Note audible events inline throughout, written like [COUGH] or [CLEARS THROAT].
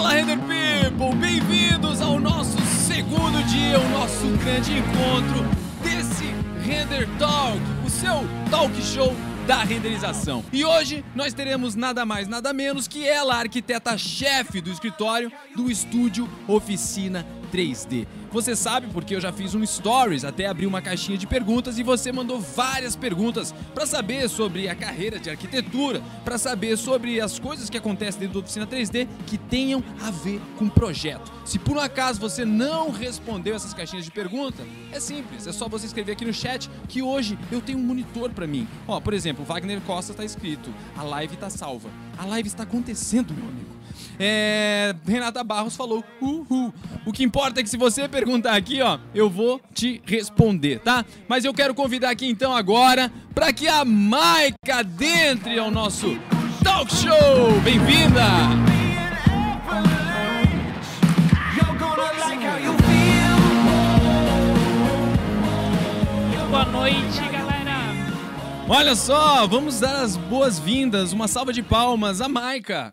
Fala, Render People! Bem-vindos ao nosso segundo dia, o nosso grande encontro desse Render Talk, o seu talk show da renderização. E hoje nós teremos nada mais, nada menos que ela, a arquiteta-chefe do escritório do estúdio Oficina 3D. Você sabe porque eu já fiz um stories, até abri uma caixinha de perguntas e você mandou várias perguntas para saber sobre a carreira de arquitetura, para saber sobre as coisas que acontecem dentro da oficina 3D que tenham a ver com projeto. Se por um acaso você não respondeu essas caixinhas de pergunta, é simples, é só você escrever aqui no chat que hoje eu tenho um monitor para mim. Ó, por exemplo, Wagner Costa está escrito: "A live está salva". A live está acontecendo, meu amigo. É, Renata Barros falou, uhul. O que importa é que se você perguntar aqui, ó, eu vou te responder, tá? Mas eu quero convidar aqui então agora para que a Maica adentre ao nosso talk show. Bem-vinda! Boa noite, galera. Olha só, vamos dar as boas-vindas, uma salva de palmas à Maica.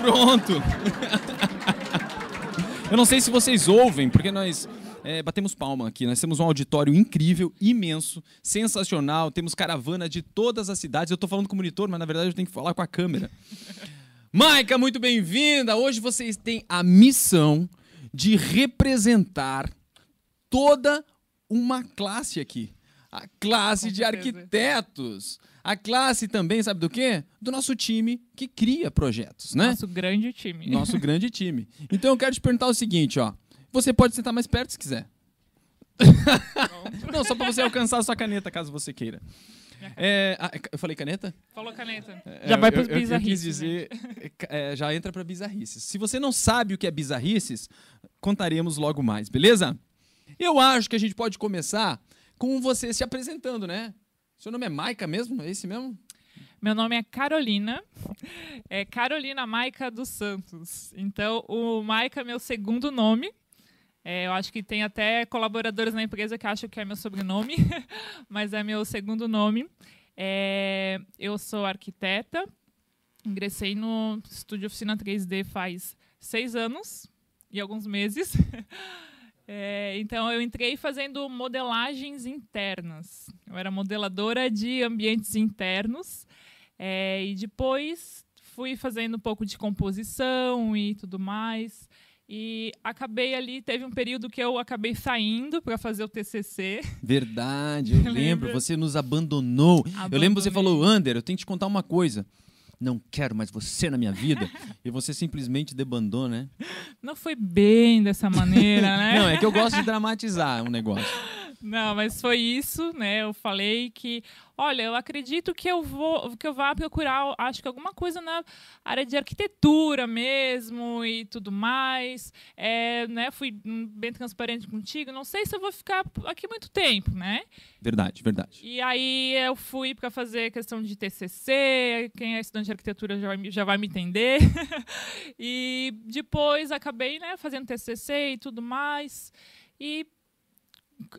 Pronto. Eu não sei se vocês ouvem, porque nós é, batemos palma aqui. Nós temos um auditório incrível, imenso, sensacional. Temos caravana de todas as cidades. Eu estou falando com o monitor, mas na verdade eu tenho que falar com a câmera. Maica, muito bem-vinda! Hoje vocês têm a missão de representar toda uma classe aqui. A classe de arquitetos. A classe também, sabe do quê? Do nosso time que cria projetos, né? Nosso grande time. Nosso [LAUGHS] grande time. Então eu quero te perguntar o seguinte, ó. Você pode sentar mais perto se quiser. Não, só pra você alcançar a sua caneta, caso você queira. [LAUGHS] É, ah, eu falei caneta? Falou caneta. É, Já vai eu- pros eu- bizarrices. quis dizer, é, já entra pra bizarrices. Se você não sabe o que é bizarrices, contaremos logo mais, beleza? Eu acho que a gente pode começar com você se apresentando, né? Seu nome é Maica mesmo? É esse mesmo? Meu nome é Carolina. [LAUGHS] É Carolina Maica dos Santos. Então, o Maica é meu segundo nome. É, eu acho que tem até colaboradores na empresa que acham que é meu sobrenome, [LAUGHS] mas é meu segundo nome. É, eu sou arquiteta. Ingressei no estúdio Oficina 3D faz seis anos e alguns meses. [LAUGHS] É, então, eu entrei fazendo modelagens internas. Eu era modeladora de ambientes internos. é, e depois fui fazendo um pouco de composição e tudo mais. E acabei ali, teve um período que eu acabei saindo para fazer o TCC. Verdade, eu [LAUGHS] lembro. Você nos abandonou. Eu lembro que você Abandonei. falou, Ander, eu tenho que te contar uma coisa. Não quero mais você na minha vida. [LAUGHS] e você simplesmente debandou, né? Não foi bem dessa maneira, né? Não, é que eu gosto de dramatizar um negócio. Não, mas foi isso, né? Eu falei que, olha, eu acredito que eu vou, que eu vá procurar, acho que alguma coisa na área de arquitetura mesmo e tudo mais. É, né? Fui bem transparente contigo. Não sei se eu vou ficar aqui muito tempo, né? Verdade, verdade. E aí eu fui para fazer questão de TCC. Quem é estudante de arquitetura já vai, me- já vai me entender. [LAUGHS] e depois acabei, né, fazendo TCC e tudo mais. E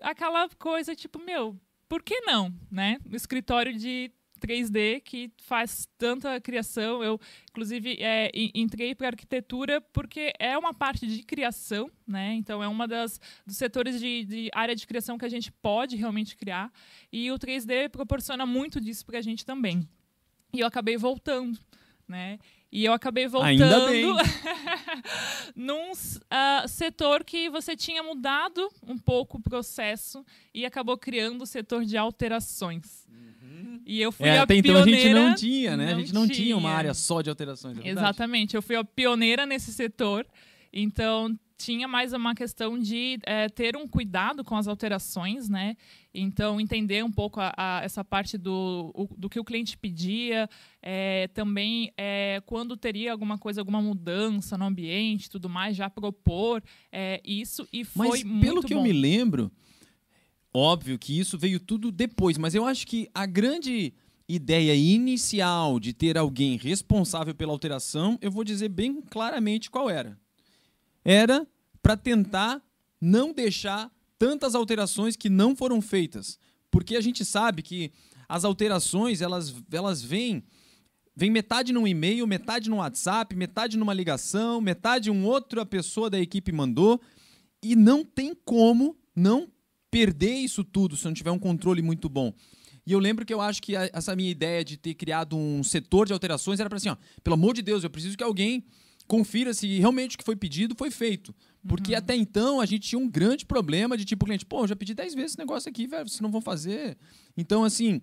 aquela coisa tipo, meu, por que não, né? O escritório de 3D que faz tanta criação. Eu, inclusive, é, en- entrei para arquitetura porque é uma parte de criação, né? Então, é uma das dos setores de, de área de criação que a gente pode realmente criar. E o 3D proporciona muito disso para a gente também. E eu acabei voltando, né? E eu acabei voltando [LAUGHS] num ah, setor que você tinha mudado um pouco o processo e acabou criando o setor de alterações. E eu fui É, a até então pioneira. a gente não tinha, né? a não gente não tinha uma tinha. área só de alterações. é? Exatamente, eu fui a pioneira nesse setor, então tinha mais uma questão de eh, ter um cuidado com as alterações, né? Então entender um pouco a- a- essa parte do, o- do que o cliente pedia, eh, também eh, quando teria alguma coisa, alguma mudança no ambiente, tudo mais, já propor isso e foi Mas muito pelo que bom. eu me lembro, óbvio que isso veio tudo depois, mas eu acho que a grande ideia inicial de ter alguém responsável pela alteração, eu vou dizer bem claramente qual era. Era para tentar não deixar tantas alterações que não foram feitas, porque a gente sabe que as alterações elas elas vêm vem metade num e-mail, metade no WhatsApp, metade numa ligação, metade um outra pessoa da equipe mandou. E não tem como não perder isso tudo se não tiver um controle muito bom. E eu lembro que eu acho que essa minha ideia de ter criado um setor de alterações era para assim, ó, pelo amor de Deus, eu preciso que alguém confira se realmente o que foi pedido foi feito. Porque uhum. até então a gente tinha um grande problema de tipo, cliente, pô, já pedi 10 vezes esse negócio aqui, velho, vocês não vão fazer. Então, assim,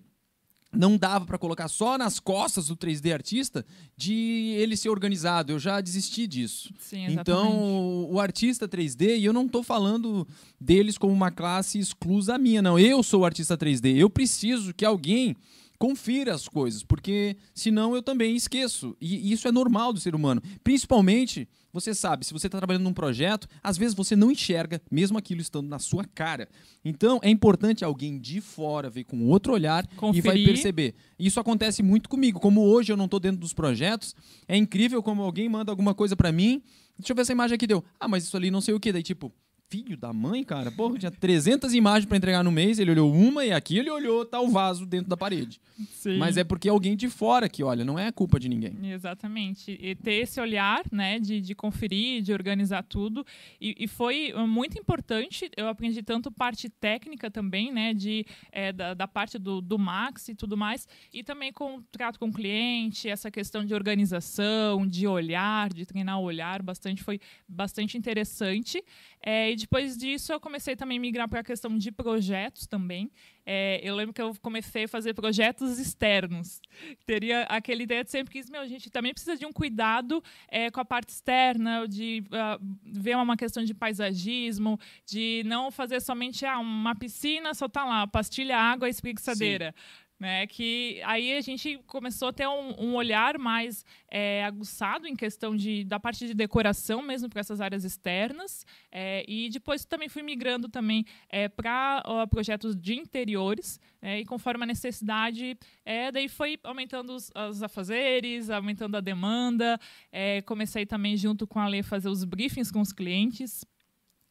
não dava para colocar só nas costas do 3D artista de ele ser organizado. Eu já desisti disso. Sim, então, o artista 3D, e eu não estou falando deles como uma classe exclusa minha, não. Eu sou o artista 3D. Eu preciso que alguém confira as coisas, porque senão eu também esqueço. E isso é normal do ser humano. Principalmente, você sabe, se você está trabalhando num projeto, às vezes você não enxerga, mesmo aquilo estando na sua cara. Então, é importante alguém de fora ver com outro olhar Conferir. e vai perceber. Isso acontece muito comigo. Como hoje eu não estou dentro dos projetos, é incrível como alguém manda alguma coisa para mim. Deixa eu ver essa imagem aqui deu. Ah, mas isso ali não sei o que. Daí, tipo, filho da mãe, cara. Porra, tinha 300 imagens para entregar no mês, ele olhou uma e aqui ele olhou tal vaso dentro da parede. Sim. Mas é porque alguém de fora que olha, não é culpa de ninguém. Exatamente. E ter esse olhar, né, de, de conferir, de organizar tudo. E, e foi muito importante, eu aprendi tanto parte técnica também, né, de, é, da, da parte do, do Max e tudo mais, e também com trato com o cliente, essa questão de organização, de olhar, de treinar o olhar, bastante, foi bastante interessante. É, depois disso, eu comecei também a migrar para a questão de projetos também. É, eu lembro que eu comecei a fazer projetos externos. Teria aquela ideia de sempre que, meu, a gente também precisa de um cuidado é, com a parte externa, de uh, ver uma questão de paisagismo, de não fazer somente ah, uma piscina, só tá lá, pastilha, água e espreguiçadeira. Sim né? Que aí a gente começou a ter um, um olhar mais é, aguçado em questão de, da parte de decoração mesmo para essas áreas externas é, e depois também fui migrando também é, para projetos de interiores é, e conforme a necessidade é, daí foi aumentando os, os afazeres, aumentando a demanda, é, comecei também junto com a Lê fazer os briefings com os clientes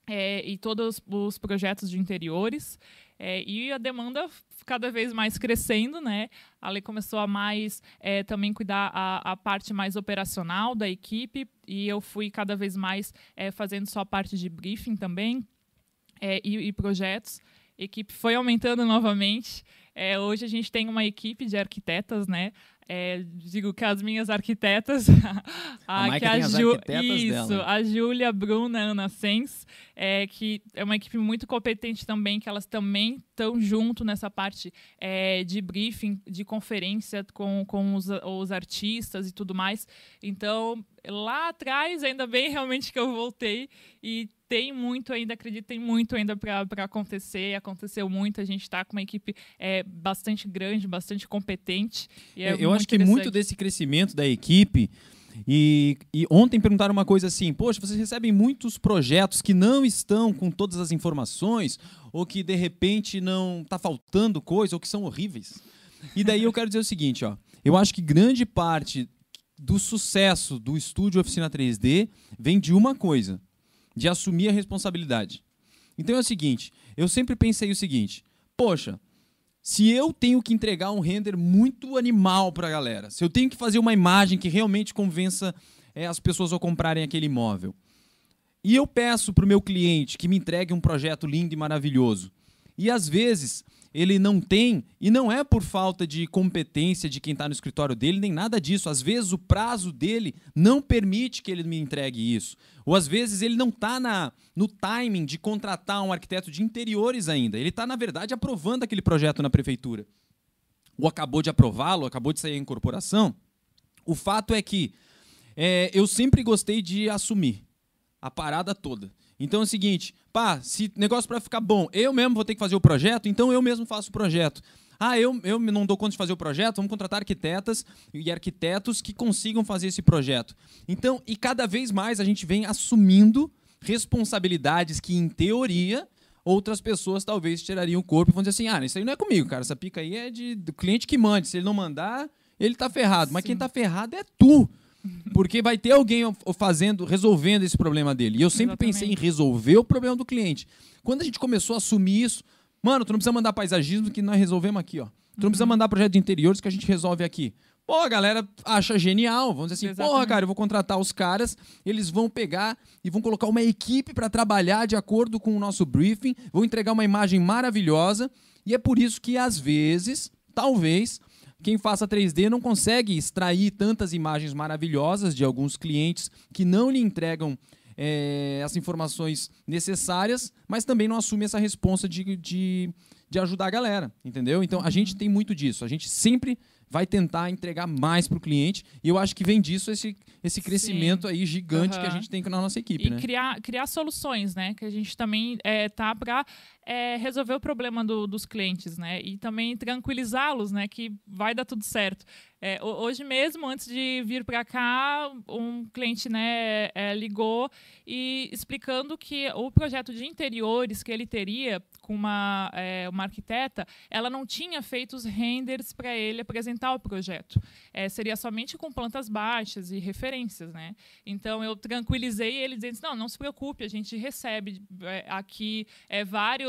é, e todos os projetos de interiores. É, e a demanda cada vez mais crescendo, né? A Lei começou a mais é, também cuidar a, a, parte mais operacional da equipe e eu fui cada vez mais é, fazendo só a parte de briefing também é, e, e, projetos. A equipe foi aumentando [LAUGHS] novamente. É, hoje a gente tem uma equipe de arquitetas, né? É, digo que as minhas arquitetas, [LAUGHS] a, a, que a, Ju, isso, dela. a Júlia, Bruna, Ana Sens, é, que é uma equipe muito competente também, que elas também estão junto nessa parte é, de briefing, de conferência com, com os, os artistas e tudo mais. Então, lá atrás, ainda bem realmente que eu voltei e tem muito ainda, acredito, tem muito ainda para acontecer. Aconteceu muito. A gente está com uma equipe é, bastante grande, bastante competente. É eu acho que muito desse crescimento da equipe. E, e, ontem perguntaram uma coisa assim: Poxa, vocês recebem muitos projetos que não estão com todas as informações, ou que de repente não está faltando coisa, ou que são horríveis. E daí eu quero dizer o seguinte: ó, eu acho que grande parte do sucesso do estúdio Oficina 3D vem de uma coisa: de assumir a responsabilidade. Então é o seguinte, eu sempre pensei o seguinte, poxa, se eu tenho que entregar um render muito animal para a galera, se eu tenho que fazer uma imagem que realmente convença é, as pessoas a comprarem aquele imóvel, e eu peço para o meu cliente que me entregue um projeto lindo e maravilhoso, e às vezes ele não tem, e não é por falta de competência de quem está no escritório dele, nem nada disso. Às vezes o prazo dele não permite que ele me entregue isso. Ou às vezes ele não está no timing de contratar um arquiteto de interiores ainda. Ele está, na verdade, aprovando aquele projeto na prefeitura. Ou acabou de aprová-lo, acabou de sair a incorporação. O fato é que é, eu sempre gostei de assumir a parada toda. Então é o seguinte, pá, se negócio para ficar bom, eu mesmo vou ter que fazer o projeto, então eu mesmo faço o projeto. Ah, eu, eu não dou conta de fazer o projeto, vamos contratar arquitetas e arquitetos que consigam fazer esse projeto. Então, e cada vez mais a gente vem assumindo responsabilidades que, em teoria, outras pessoas talvez tirariam o corpo e vão dizer assim: ah, isso aí não é comigo, cara, essa pica aí é de, do cliente que mande. Se ele não mandar, ele tá ferrado. Mas quem tá ferrado é tu. Porque vai ter alguém fazendo, resolvendo esse problema dele. E eu sempre Exatamente. pensei em resolver o problema do cliente. Quando a gente começou a assumir isso, mano, tu não precisa mandar paisagismo que nós resolvemos aqui, ó. Tu não precisa uhum. mandar projeto de interiores que a gente resolve aqui. Pô, a galera acha genial. Vamos dizer assim, Exatamente. porra, cara, eu vou contratar os caras, eles vão pegar e vão colocar uma equipe para trabalhar de acordo com o nosso briefing, vão entregar uma imagem maravilhosa. E é por isso que, às vezes, talvez, quem faça 3D não consegue extrair tantas imagens maravilhosas de alguns clientes que não lhe entregam é, as informações necessárias, mas também não assume essa responsa de, de, de ajudar a galera, entendeu? Então a gente tem muito disso. A gente sempre vai tentar entregar mais para o cliente e eu acho que vem disso esse, esse crescimento aí gigante que a gente tem na nossa equipe, E né? criar, criar soluções, né? Que a gente também é, tá para resolver o problema do- dos clientes, né? E também tranquilizá-los, né? Que vai dar tudo certo. É, ho- hoje mesmo, antes de vir para cá, um cliente né, é, ligou e explicando que o projeto de interiores que ele teria com uma, é, uma arquiteta, ela não tinha feito os renders para ele apresentar o projeto. É, seria somente com plantas baixas e referências, né? Então eu tranquilizei ele dizendo: não, não se preocupe, a gente recebe é, aqui é,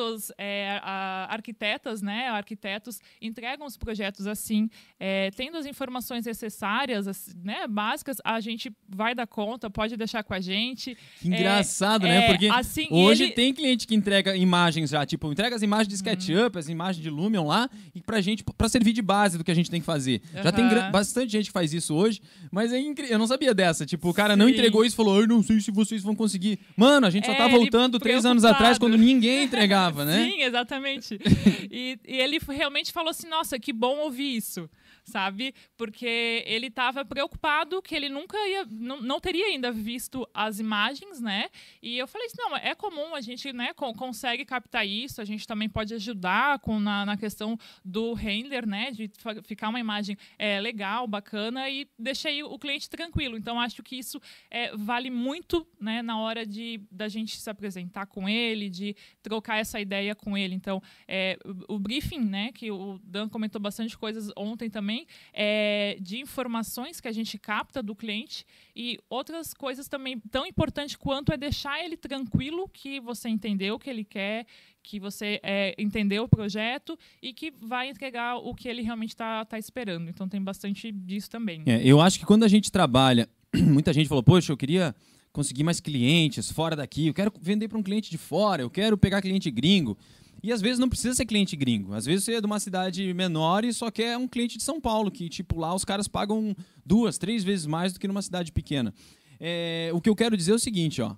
vários é, a- arquitetas, né? Arquitetos entregam os projetos assim, é, tendo as informações necessárias, as- né? Básicas, a gente vai dar conta, pode deixar com a gente. Que engraçado, é, né? Porque assim, hoje ele- tem cliente que entrega imagens já, tipo, entrega as imagens de Uhum. SketchUp, as imagens de Lumion lá, e pra gente, pra servir de base do que a gente tem que fazer. Já tem bastante gente que faz isso hoje, mas é incrível. Eu não sabia dessa. Tipo, o cara não Sim. entregou isso e falou, eu não sei se vocês vão conseguir. Mano, a gente só É, tá ele voltando três anos atrás, quando ninguém entregava, né? Sim, exatamente. [LAUGHS] e, e ele realmente falou assim: nossa, que bom ouvir isso, sabe? Porque ele estava preocupado que ele nunca ia, não, não teria ainda visto as imagens, né? E eu falei assim: não, é comum, a gente né, con- consegue captar isso, a gente também pode ajudar com, na, na questão do render, né? De ficar uma imagem é, legal, bacana e deixei o cliente tranquilo. Então, acho que isso é, vale muito né, na hora de da gente se apresentar com ele, de trocar essa ideia com ele. Então, é, o briefing, né, que o Dan comentou bastante coisas ontem também, é, de informações que a gente capta do cliente e outras coisas também tão importantes quanto é deixar ele tranquilo que você entendeu o que ele quer, que você é, entendeu o projeto e que vai entregar o que ele realmente está tá esperando. Então, tem bastante disso também. É, eu acho que quando a gente trabalha, [CLEARS THROAT] muita gente falou, poxa, eu queria conseguir mais clientes fora daqui, eu quero vender para um cliente de fora, eu quero pegar cliente gringo. E às vezes não precisa ser cliente gringo. Às vezes você é de uma cidade menor e só quer um cliente de São Paulo, que tipo lá os caras pagam duas, três vezes mais do que numa cidade pequena. É, o que eu quero dizer é o seguinte, ó.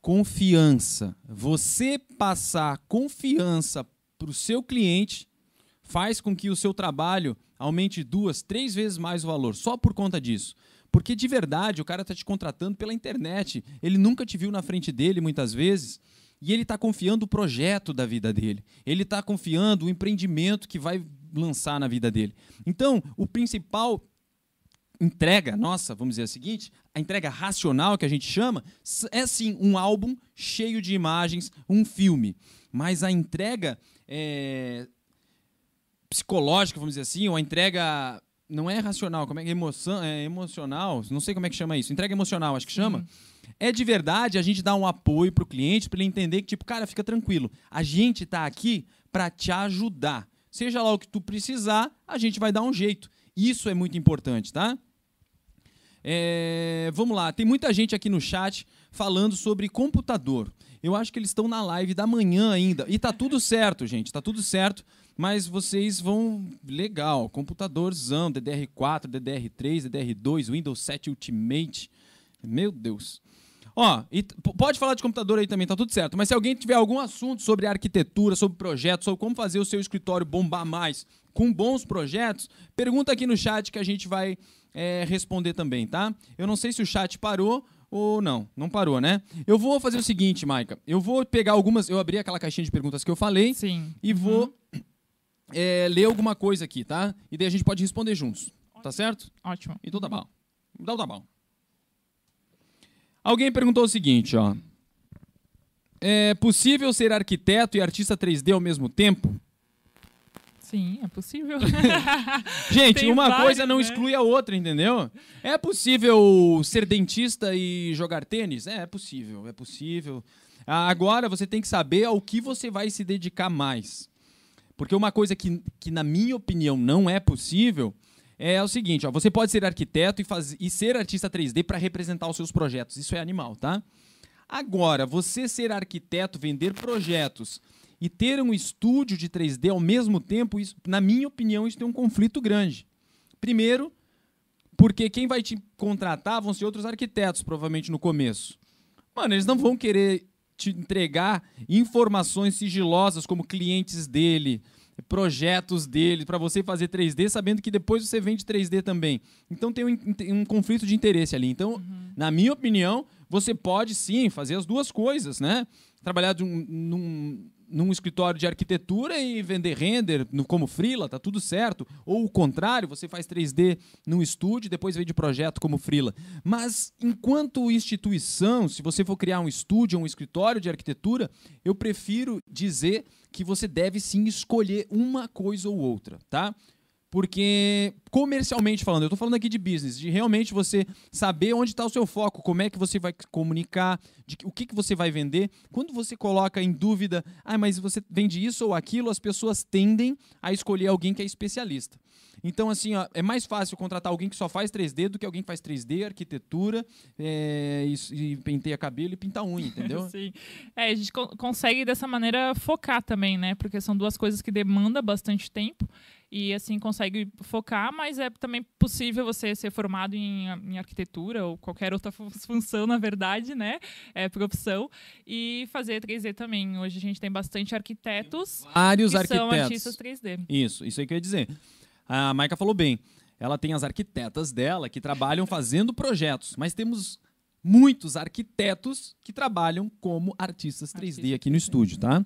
Confiança. Você passar confiança para o seu cliente faz com que o seu trabalho aumente duas, três vezes mais o valor, só por conta disso. Porque de verdade o cara está te contratando pela internet. Ele nunca te viu na frente dele muitas vezes. E ele está confiando o projeto da vida dele. Ele está confiando o empreendimento que vai lançar na vida dele. Então, o principal entrega nossa, vamos dizer a seguinte, a entrega racional que a gente chama, é sim um álbum cheio de imagens, um filme. Mas a entrega é, psicológica, vamos dizer assim, ou a entrega não é racional, como é que é emoção, é emocional, não sei como é que chama isso, entrega emocional, acho que chama. É de verdade a gente dar um apoio pro cliente para ele entender que tipo, cara, fica tranquilo. A gente tá aqui para te ajudar. Seja lá o que tu precisar, a gente vai dar um jeito. Isso é muito importante, tá? É, vamos lá, tem muita gente aqui no chat falando sobre computador. Eu acho que eles estão na live da manhã ainda. E tá tudo certo, gente, tá tudo certo. Mas vocês vão. Legal, computadorzão, DDR4, DDR3, DDR2, Windows 7 Ultimate. Meu Deus. Ó, e pode falar de computador aí também, tá tudo certo. Mas se alguém tiver algum assunto sobre arquitetura, sobre projetos, sobre como fazer o seu escritório bombar mais com bons projetos, pergunta aqui no chat que a gente vai é, responder também, tá? Eu não sei se o chat parou ou não. Não parou, né? Eu vou fazer o seguinte, Maica. Eu vou pegar algumas. Eu abri aquela caixinha de perguntas que eu falei Sim. e vou é, ler alguma coisa aqui, tá? E daí a gente pode responder juntos. Tá certo? Ótimo. Então tá bom. Então tá bom. Alguém perguntou o seguinte, ó. É possível ser arquiteto e artista 3D ao mesmo tempo? Sim, é possível. [LAUGHS] Gente, Tem uma vários, coisa não né? exclui a outra, entendeu? É possível ser dentista e jogar tênis? É, é possível, é possível. Agora você tem que saber ao que você vai se dedicar mais. Porque uma coisa que, que na minha opinião, não é possível é o seguinte, ó, você pode ser arquiteto e, faz, e ser artista 3D para representar os seus projetos. Isso é animal, tá? Agora, você ser arquiteto, vender projetos e ter um estúdio de 3D ao mesmo tempo, isso, na minha opinião, isso tem um conflito grande. Primeiro, porque quem vai te contratar vão ser outros arquitetos, provavelmente no começo. Mano, eles não vão querer te entregar informações sigilosas como clientes dele, projetos dele, para você fazer 3D, sabendo que depois você vende 3D também. Então tem um, um conflito de interesse ali. Então, uhum. na minha opinião, você pode sim fazer as duas coisas, né? Trabalhar de um, num, num escritório de arquitetura e vender render no, como freela, tá tudo certo. Ou o contrário, você faz 3D num estúdio depois vende projeto como freela. Mas enquanto instituição, se você for criar um estúdio ou um escritório de arquitetura, eu prefiro dizer que você deve sim escolher uma coisa ou outra, tá? Porque, comercialmente falando, eu estou falando aqui de business, de realmente você saber onde está o seu foco, como é que você vai comunicar, de o que, que você vai vender. Quando você coloca em dúvida, ah, mas você vende isso ou aquilo, as pessoas tendem a escolher alguém que é especialista. Então, assim, ó, é mais fácil contratar alguém que só faz 3D do que alguém que faz 3D, arquitetura, é, e, e penteia cabelo e pinta unha, [LAUGHS] entendeu? Sim. É, a gente co consegue dessa maneira focar também, né? Porque são duas coisas que demandam bastante tempo e assim consegue focar, mas é também possível você ser formado em, em arquitetura ou qualquer outra função, na verdade, né? É profissão e fazer 3D também. Hoje a gente tem bastante arquitetos, vários que arquitetos, são artistas 3D. Isso, isso aí que eu ia dizer. A Maika falou bem. Ela tem as arquitetas dela que trabalham fazendo projetos, mas temos muitos arquitetos que trabalham como artistas 3D aqui no estúdio, tá?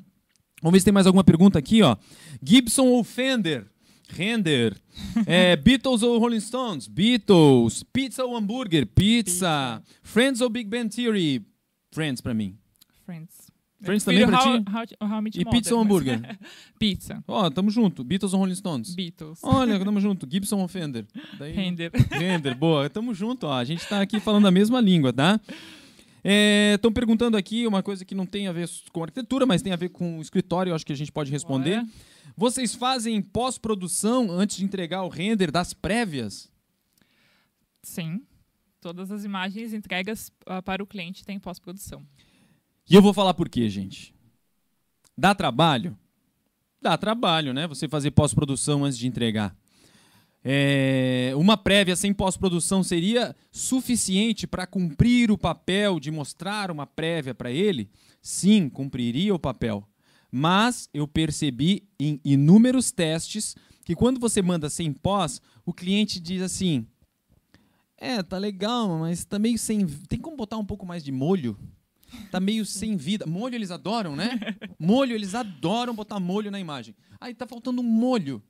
Vamos ver se tem mais alguma pergunta aqui, ó. Gibson ou Fender? Render. É, Beatles ou Rolling Stones? Beatles. Pizza ou hambúrguer? Pizza. Pizza. Friends ou Big Bang Theory? Friends pra mim. Friends. Friends também pra how, ti? How, how e pizza ou hambúrguer? [LAUGHS] pizza. Ó, oh, tamo junto. Beatles ou Rolling Stones? Beatles. Olha, tamo [LAUGHS] junto. Gibson ou Fender? Daí... Render. Render, boa. Tamo junto, ó. A gente tá aqui falando a mesma língua, tá? Estão é, perguntando aqui uma coisa que não tem a ver com arquitetura, mas tem a ver com escritório, acho que a gente pode responder. Ué. Vocês fazem pós-produção antes de entregar o render das prévias? Sim. Todas as imagens entregas uh, para o cliente têm pós-produção. E eu vou falar por quê, gente. Dá trabalho? Dá trabalho, né? Você fazer pós-produção antes de entregar. É, uma prévia sem pós-produção seria suficiente para cumprir o papel de mostrar uma prévia para ele? Sim, cumpriria o papel. Mas eu percebi em inúmeros testes que quando você manda sem pós, o cliente diz assim: É, tá legal, mas tá meio sem. Tem como botar um pouco mais de molho? Tá meio sem vida. Molho eles adoram, né? [LAUGHS] Molho, eles adoram botar molho na imagem. Aí tá faltando um molho.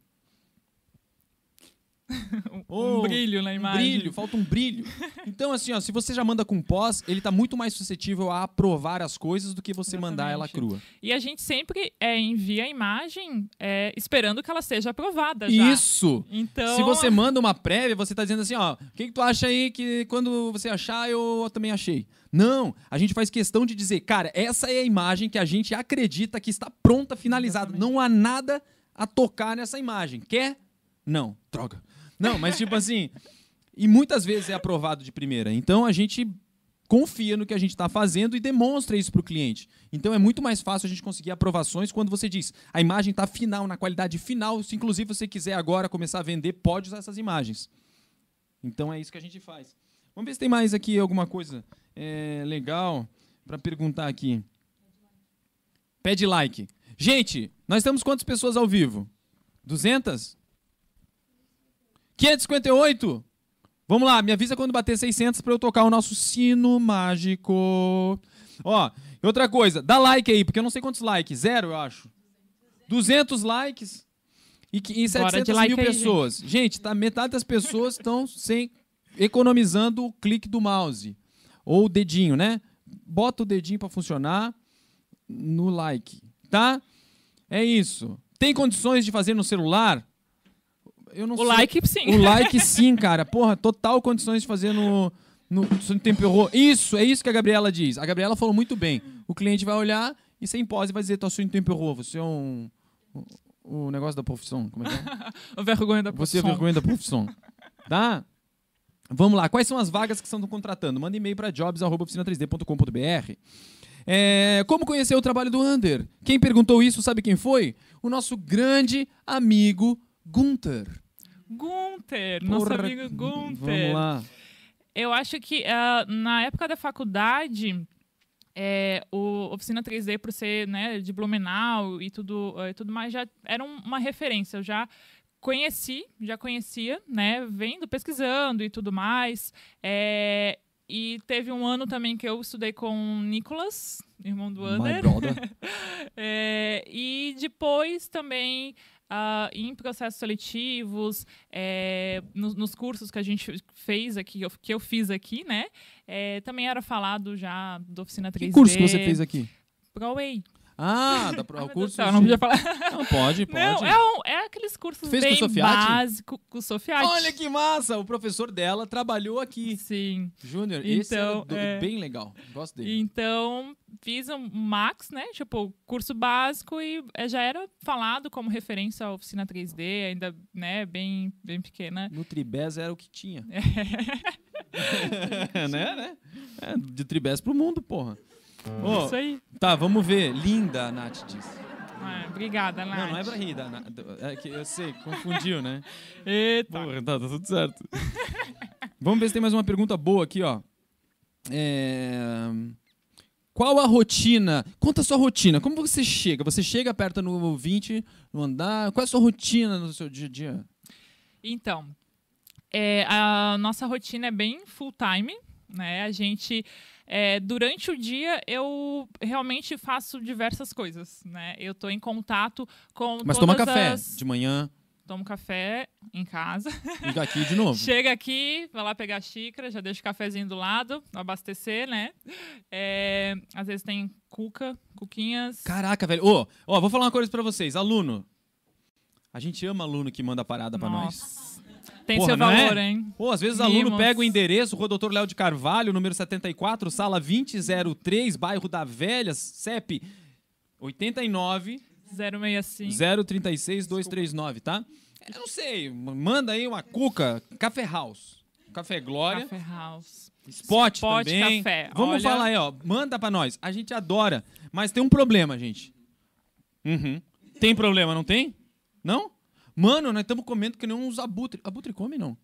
Um, oh, brilho na imagem. Um brilho, falta um brilho. Então, assim, ó, se você já manda com pós, ele está muito mais suscetível a aprovar as coisas do que você Exatamente. mandar ela crua. E a gente sempre é, envia a imagem é, esperando que ela seja aprovada já. Isso! Então... Se você manda uma prévia, você está dizendo assim, ó, o que, que tu acha aí que quando você achar, eu também achei. Não, a gente faz questão de dizer, cara, essa é a imagem que a gente acredita que está pronta, finalizada. Exatamente. Não há nada a tocar nessa imagem. Quer? Não. Droga. Não, mas tipo assim. E muitas vezes é aprovado de primeira. Então a gente confia no que a gente está fazendo e demonstra isso para o cliente. Então é muito mais fácil a gente conseguir aprovações quando você diz a imagem está final, na qualidade final. Se inclusive você quiser agora começar a vender, pode usar essas imagens. Então é isso que a gente faz. Vamos ver se tem mais aqui alguma coisa é, legal para perguntar aqui. Pede like. Gente, nós temos quantas pessoas ao vivo? 200? 558. Vamos lá, me avisa quando bater 600 para eu tocar o nosso sino mágico. Ó, outra coisa, dá like aí, porque eu não sei quantos likes. Zero, eu acho. 200 likes e, e 700 like mil aí, pessoas. Gente. gente, tá, metade das pessoas estão sem economizando o clique do mouse. Ou o dedinho, né? Bota o dedinho para funcionar no like, tá? É isso. Tem condições de fazer no celular? Eu não o sei. like, sim. O like, [LAUGHS] sim, cara. Porra, total condições de fazer no, no, no temperou. Isso, é isso que a Gabriela diz. A Gabriela falou muito bem. O cliente vai olhar e sem pose vai dizer, tô assunto temperou, você é um... O negócio da profissão, como é que é? [LAUGHS] a vergonha da profissão. Você é a vergonha da profissão. Tá? Vamos lá. Quais são as vagas que estão contratando? Manda e-mail para jobs.oficina3d.com.br. É, como conhecer o trabalho do Under? Quem perguntou isso, sabe quem foi? O nosso grande amigo Gunther. Gunther, nosso Porra, amigo Gunther. Vamos lá. Eu acho que ah, na época da faculdade, é, o Oficina 3D, por ser né, de Blumenau e tudo, eh, e tudo mais, já era um- uma referência. Eu já conheci, já conhecia, né, vendo, pesquisando e tudo mais. É, e teve um ano também que eu estudei com o Nicolas, irmão do brother. [LAUGHS] É, e depois também ah, em processos seletivos, é, no- nos cursos que a gente fez aqui, eu- que eu fiz aqui, né? é, também era falado já da oficina 3D. Que curso que você fez aqui? ProWay. Ah, da, pro- Ai, o curso. não de- podia falar. [LAUGHS] Não, pode, pode. Não, é, um- é aqueles cursos Fez com bem o Sofiati? básicos com o Sofiati. Olha que massa! O professor dela trabalhou aqui. Sim. Júnior, esse é, Então, do- é. bem legal. Gosto dele. Então, fiz um Max, né? Tipo, curso básico e eh, já era falado como referência à oficina 3D, ainda, né, bem, bem pequena. No Tribés era o que tinha. [LAUGHS] [LAUGHS] né, né? É, de Tribés pro mundo, porra. Ô, Isso aí. tá, vamos ver. Linda, a Nath disse. Ah, obrigada, Nath. Não, não é pra rir. Da, é que eu sei, confundiu, né? [LAUGHS] Eita. Porra, tá, tá tudo certo. Vamos ver se tem mais uma pergunta boa aqui, ó. É, Qual a rotina? Conta a sua rotina. Como você chega? Você chega, aperta no 20, no andar. Qual é a sua rotina no seu dia a dia? Então, é, a nossa rotina é bem full time, né? A gente é, durante o dia eu realmente faço diversas coisas, né? Eu tô em contato com Mas toma café as- de manhã. Tomo café em casa. E aqui de novo. [LAUGHS] Chega aqui, vai lá pegar a xícara, já deixa o cafezinho do lado, abastecer, né? É, às vezes tem cuca, cuquinhas. Caraca, velho. Ô, ó, vou falar uma coisa pra vocês. Aluno. A gente ama aluno que manda parada pra nós. Tem Porra, seu é? valor, hein? Pô, às vezes o aluno pega o endereço, Rua Doutor Léo de Carvalho, número 74, sala 2003, bairro da Velha, CEP 89 065. 036 239, tá? Eu não sei, manda aí uma cuca, Café House, Café Glória, Café House. Spot, Spot também. Café, Vamos olha- falar aí, ó, manda pra nós. A gente adora, mas tem um problema, gente. Uhum. Tem problema, não tem? Não? Mano, nós estamos comendo que nem uns abutre. Abutre come, não?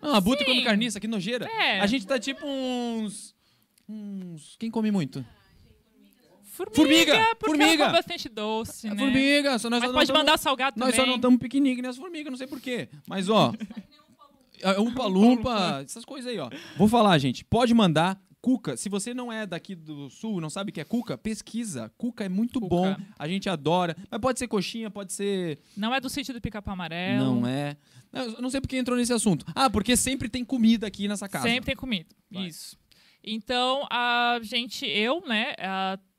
Não, abutre Sim. come carniça, que nojeira. É. A gente tá tipo uns... Uns... Quem come muito? Formiga, Formiga, porque formiga. ela bastante doce, né? Formiga. Só nós Mas só pode tamo- mandar salgado Nós só também. não estamos piquenique nem as formigas, não sei porquê. Mas, ó... [LAUGHS] é Umpa-lumpa, essas coisas aí, ó. Vou falar, gente. Pode mandar. Cuca, se você não é daqui do sul, não sabe o que é cuca, pesquisa. Cuca é muito Cuca. bom, a gente adora. Mas pode ser coxinha, pode ser. Não é do sítio do pica-pau amarelo. Não é. Eu não sei porque entrou nesse assunto. Ah, porque sempre tem comida aqui nessa casa. Sempre tem comida. Vai. Isso. Então, a gente, eu, né,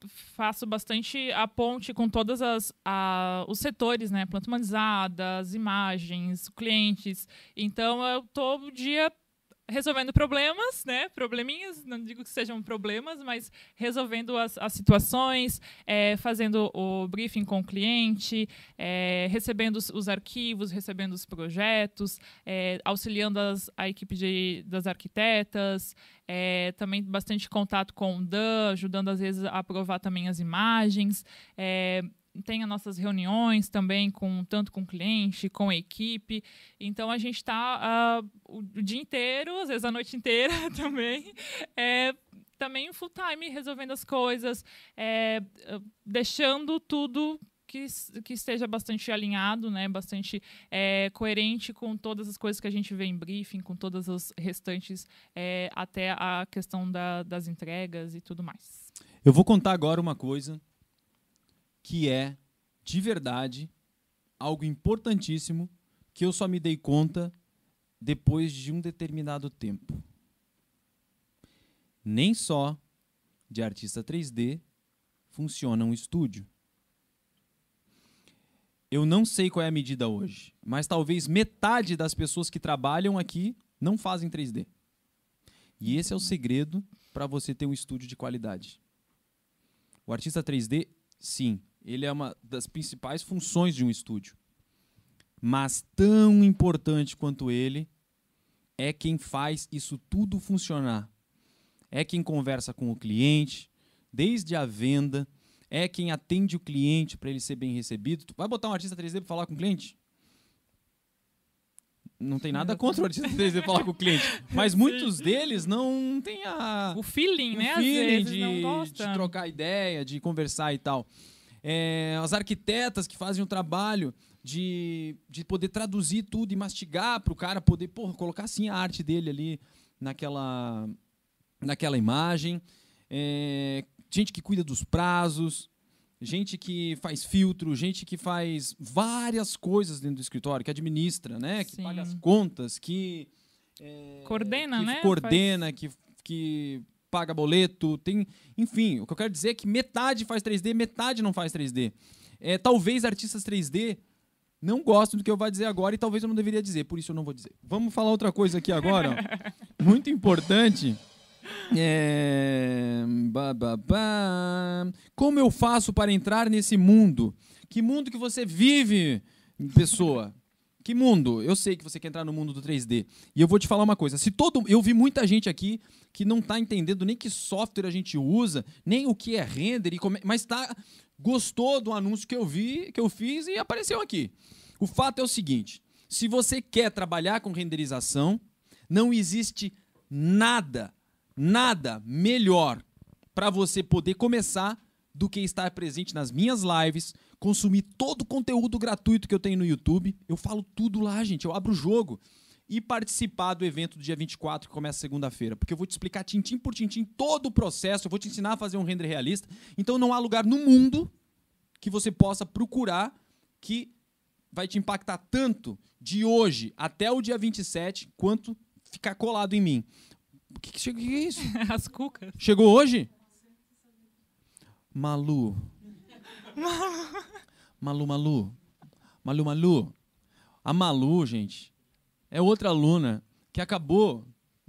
faço bastante a ponte com todos os setores, né? Planta humanizada, as imagens, clientes. Então, eu tô o dia resolvendo problemas, né? Probleminhas, não digo que sejam problemas, mas resolvendo as, as situações, eh, fazendo o briefing com o cliente, eh, recebendo os, os arquivos, recebendo os projetos, eh, auxiliando as- a equipe de- das arquitetas, eh, também bastante contato com o Dan, ajudando às vezes a aprovar também as imagens. Tem as nossas reuniões também com tanto com cliente, com a equipe. Então a gente está o, o dia inteiro, às vezes a noite inteira [LAUGHS] também, é, também full time resolvendo as coisas, é, eh, deixando tudo que, que esteja bastante alinhado, né, bastante é, coerente com todas as coisas que a gente vê em briefing, com todas as restantes, é, até a questão da- das entregas e tudo mais. Eu vou contar agora uma coisa que é, de verdade, algo importantíssimo que eu só me dei conta depois de um determinado tempo. Nem só de artista 3D funciona um estúdio. Eu não sei qual é a medida hoje, mas talvez metade das pessoas que trabalham aqui não fazem 3D. E esse é o segredo para você ter um estúdio de qualidade. O artista 3D, sim, ele é uma das principais funções de um estúdio. Mas tão importante quanto ele é quem faz isso tudo funcionar. É quem conversa com o cliente, desde a venda, é quem atende o cliente para ele ser bem recebido. Tu vai botar um artista 3D para falar com o cliente? Não tem nada contra o artista 3D falar com o cliente, mas [LAUGHS] muitos deles não têm a o feeling, o né? feeling de, gosta. de trocar ideia, de conversar e tal. É, as arquitetas que fazem o trabalho de, de poder traduzir tudo e mastigar para o cara poder porra, colocar assim a arte dele ali naquela, naquela imagem. É, gente que cuida dos prazos, gente que faz filtro, gente que faz várias coisas dentro do escritório, que administra, né? Que Sim. paga as contas, que é, Coordena, que né? Coordena, que, que paga boleto, tem, enfim, o que eu quero dizer é que metade faz 3D, metade não faz 3D. É, talvez artistas 3D não gostem do que eu vou dizer agora e talvez eu não deveria dizer, por isso eu não vou dizer. Vamos falar outra coisa aqui agora, [LAUGHS] muito importante. É... Como eu faço para entrar nesse mundo? Que mundo que você vive, pessoa? Que mundo? Eu sei que você quer entrar no mundo do 3D. E eu vou te falar uma coisa. Se todo, eu vi muita gente aqui que não está entendendo nem que software a gente usa, nem o que é render, e como é- mas tá gostou do anúncio que eu vi, que eu fiz e apareceu aqui. O fato é o seguinte: se você quer trabalhar com renderização, não existe nada, nada melhor para você poder começar do que estar presente nas minhas lives, consumir todo o conteúdo gratuito que eu tenho no YouTube. Eu falo tudo lá, gente. Eu abro o jogo. E participar do evento do dia 24, que começa segunda-feira. Porque eu vou te explicar tintim por tintim todo o processo. Eu vou te ensinar a fazer um render realista. Então não há lugar no mundo que você possa procurar que vai te impactar tanto de hoje até o dia 27, quanto ficar colado em mim. O que, que, que é isso? [LAUGHS] As cucas. Chegou hoje? Malu. [LAUGHS] Malu, Malu. Malu, Malu. A Malu, gente, é outra aluna que acabou.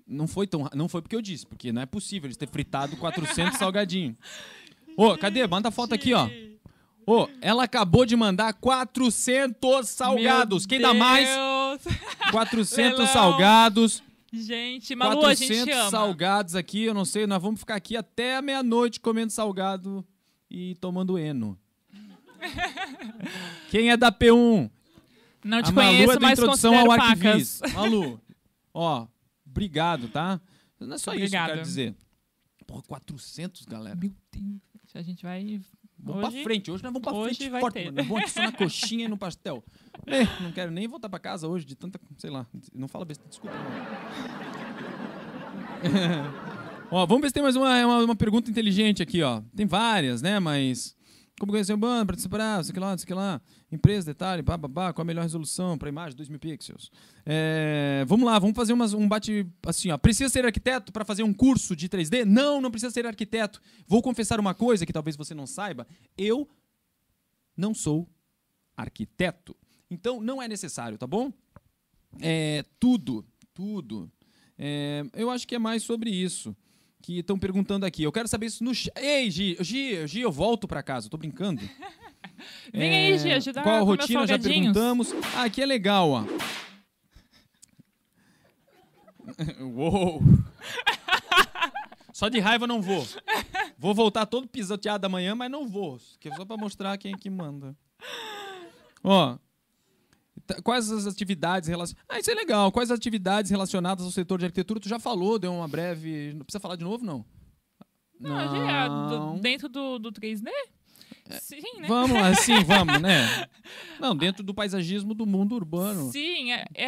Não foi tão. Não foi porque eu disse, porque não é possível eles ter fritado 400 [LAUGHS] salgadinho. Ô, cadê? Manda a foto aqui, ó. Ô, ela acabou de mandar 400 salgados. Meu Quem dá mais? Deus. 400 Melão. salgados. Gente, Malu, a gente 400 ama. salgados aqui, eu não sei, nós vamos ficar aqui até a meia-noite comendo salgado e tomando eno. [LAUGHS] Quem é da P1? Não te a Malu conheço, é da introdução ao arquivis. pacas. [LAUGHS] Malu, ó, obrigado, tá? Não é só isso que eu quero dizer. Porra, 400, galera. Meu Deus. A gente vai... Vamos pra Hoje- frente, hoje nós vamos pra hoje frente vai forte, ter. mano. Vamos aqui só na coxinha e no pastel. É, não quero nem voltar pra casa hoje de tanta, sei lá, não fala besteira, desculpa. Não. [LAUGHS] ó, vamos ver se tem mais uma, uma, uma pergunta inteligente aqui, ó. Tem várias, né, mas... Como conhecer o bando, participar, sei que lá, sei que lá. Empresa, detalhe, bababá, qual a melhor resolução para imagem, 2 mil pixels. É, vamos lá, vamos fazer umas- um bate assim, ó. Precisa ser arquiteto para fazer um curso de 3D? Não, não precisa ser arquiteto. Vou confessar uma coisa que talvez você não saiba. Eu não sou arquiteto. Então não é necessário, tá bom? É, tudo, tudo. É, eu acho que é mais sobre isso que estão perguntando aqui. Eu quero saber isso no chat. Ei, Gi, Gi, Gi, eu volto para casa. Eu tô brincando. [LAUGHS] Vem aí, Gi, ajudar Qual a rotina? Já perguntamos. Ah, aqui é legal, ó. [LAUGHS] Uou! Só de raiva não vou. Vou voltar todo pisoteado amanhã, mas não vou. Que é só pra mostrar quem é que manda. Ó. Quais as atividades relacionadas. Ah, isso é legal. Quais as atividades relacionadas ao setor de arquitetura? Tu já falou, deu uma breve. Não precisa falar de novo, não? Não, é do- Não. dentro do, do 3D? Sim, né? Vamos lá, sim, vamos, né? [LAUGHS] Não, dentro do paisagismo do mundo urbano. Sim, é, é,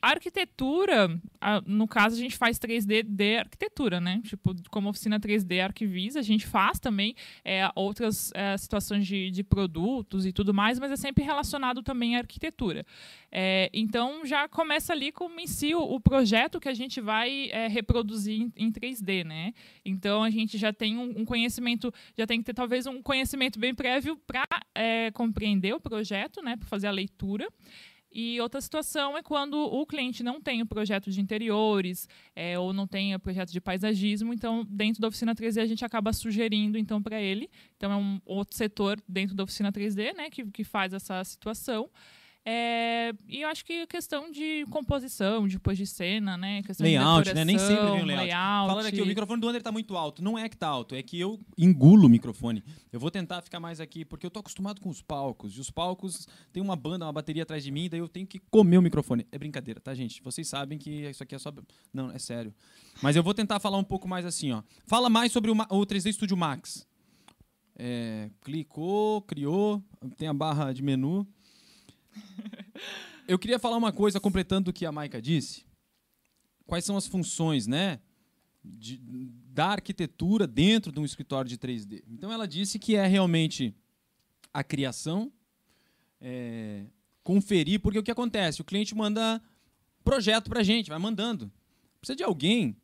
a arquitetura, a- no caso, a gente faz 3D de arquitetura, né? Tipo, como oficina 3D Arquivisa, a gente faz também é, outras é, situações de, de produtos e tudo mais, mas é sempre relacionado também à arquitetura. É, então, já começa ali como em si o, o projeto que a gente vai é, reproduzir em, em 3D, né? Então, a gente já tem um, um conhecimento, já tem que ter talvez um conhecimento bem prévio para compreender o projeto, né? Para fazer a leitura. E outra situação é quando o cliente não tem o projeto de interiores é, ou não tem o projeto de paisagismo, então dentro da oficina 3D a gente acaba sugerindo então para ele. Então é um outro setor dentro da oficina 3D, né, que, que faz essa situação. É, e eu acho que questão de composição, depois de cena, né? Questão layout, de né? Nem sempre vem um layout. layout. Falando aqui, o microfone do André tá muito alto. Não é que tá alto, é que eu engulo o microfone. Eu vou tentar ficar mais aqui, porque eu tô acostumado com os palcos. E os palcos tem uma banda, uma bateria atrás de mim, daí eu tenho que comer o microfone. É brincadeira, tá, gente? Vocês sabem que isso aqui é só. Não, é sério. Mas eu vou tentar falar um pouco mais assim, ó. Fala mais sobre o, o 3D Studio Max. É, clicou, criou, tem a barra de menu. Eu queria falar uma coisa, completando o que a Maika disse. Quais são as funções, né? de- da arquitetura dentro de um escritório de 3D. Então, ela disse que é realmente a criação, é, conferir, porque o que acontece? O cliente manda projeto para a gente, vai mandando. Precisa de alguém,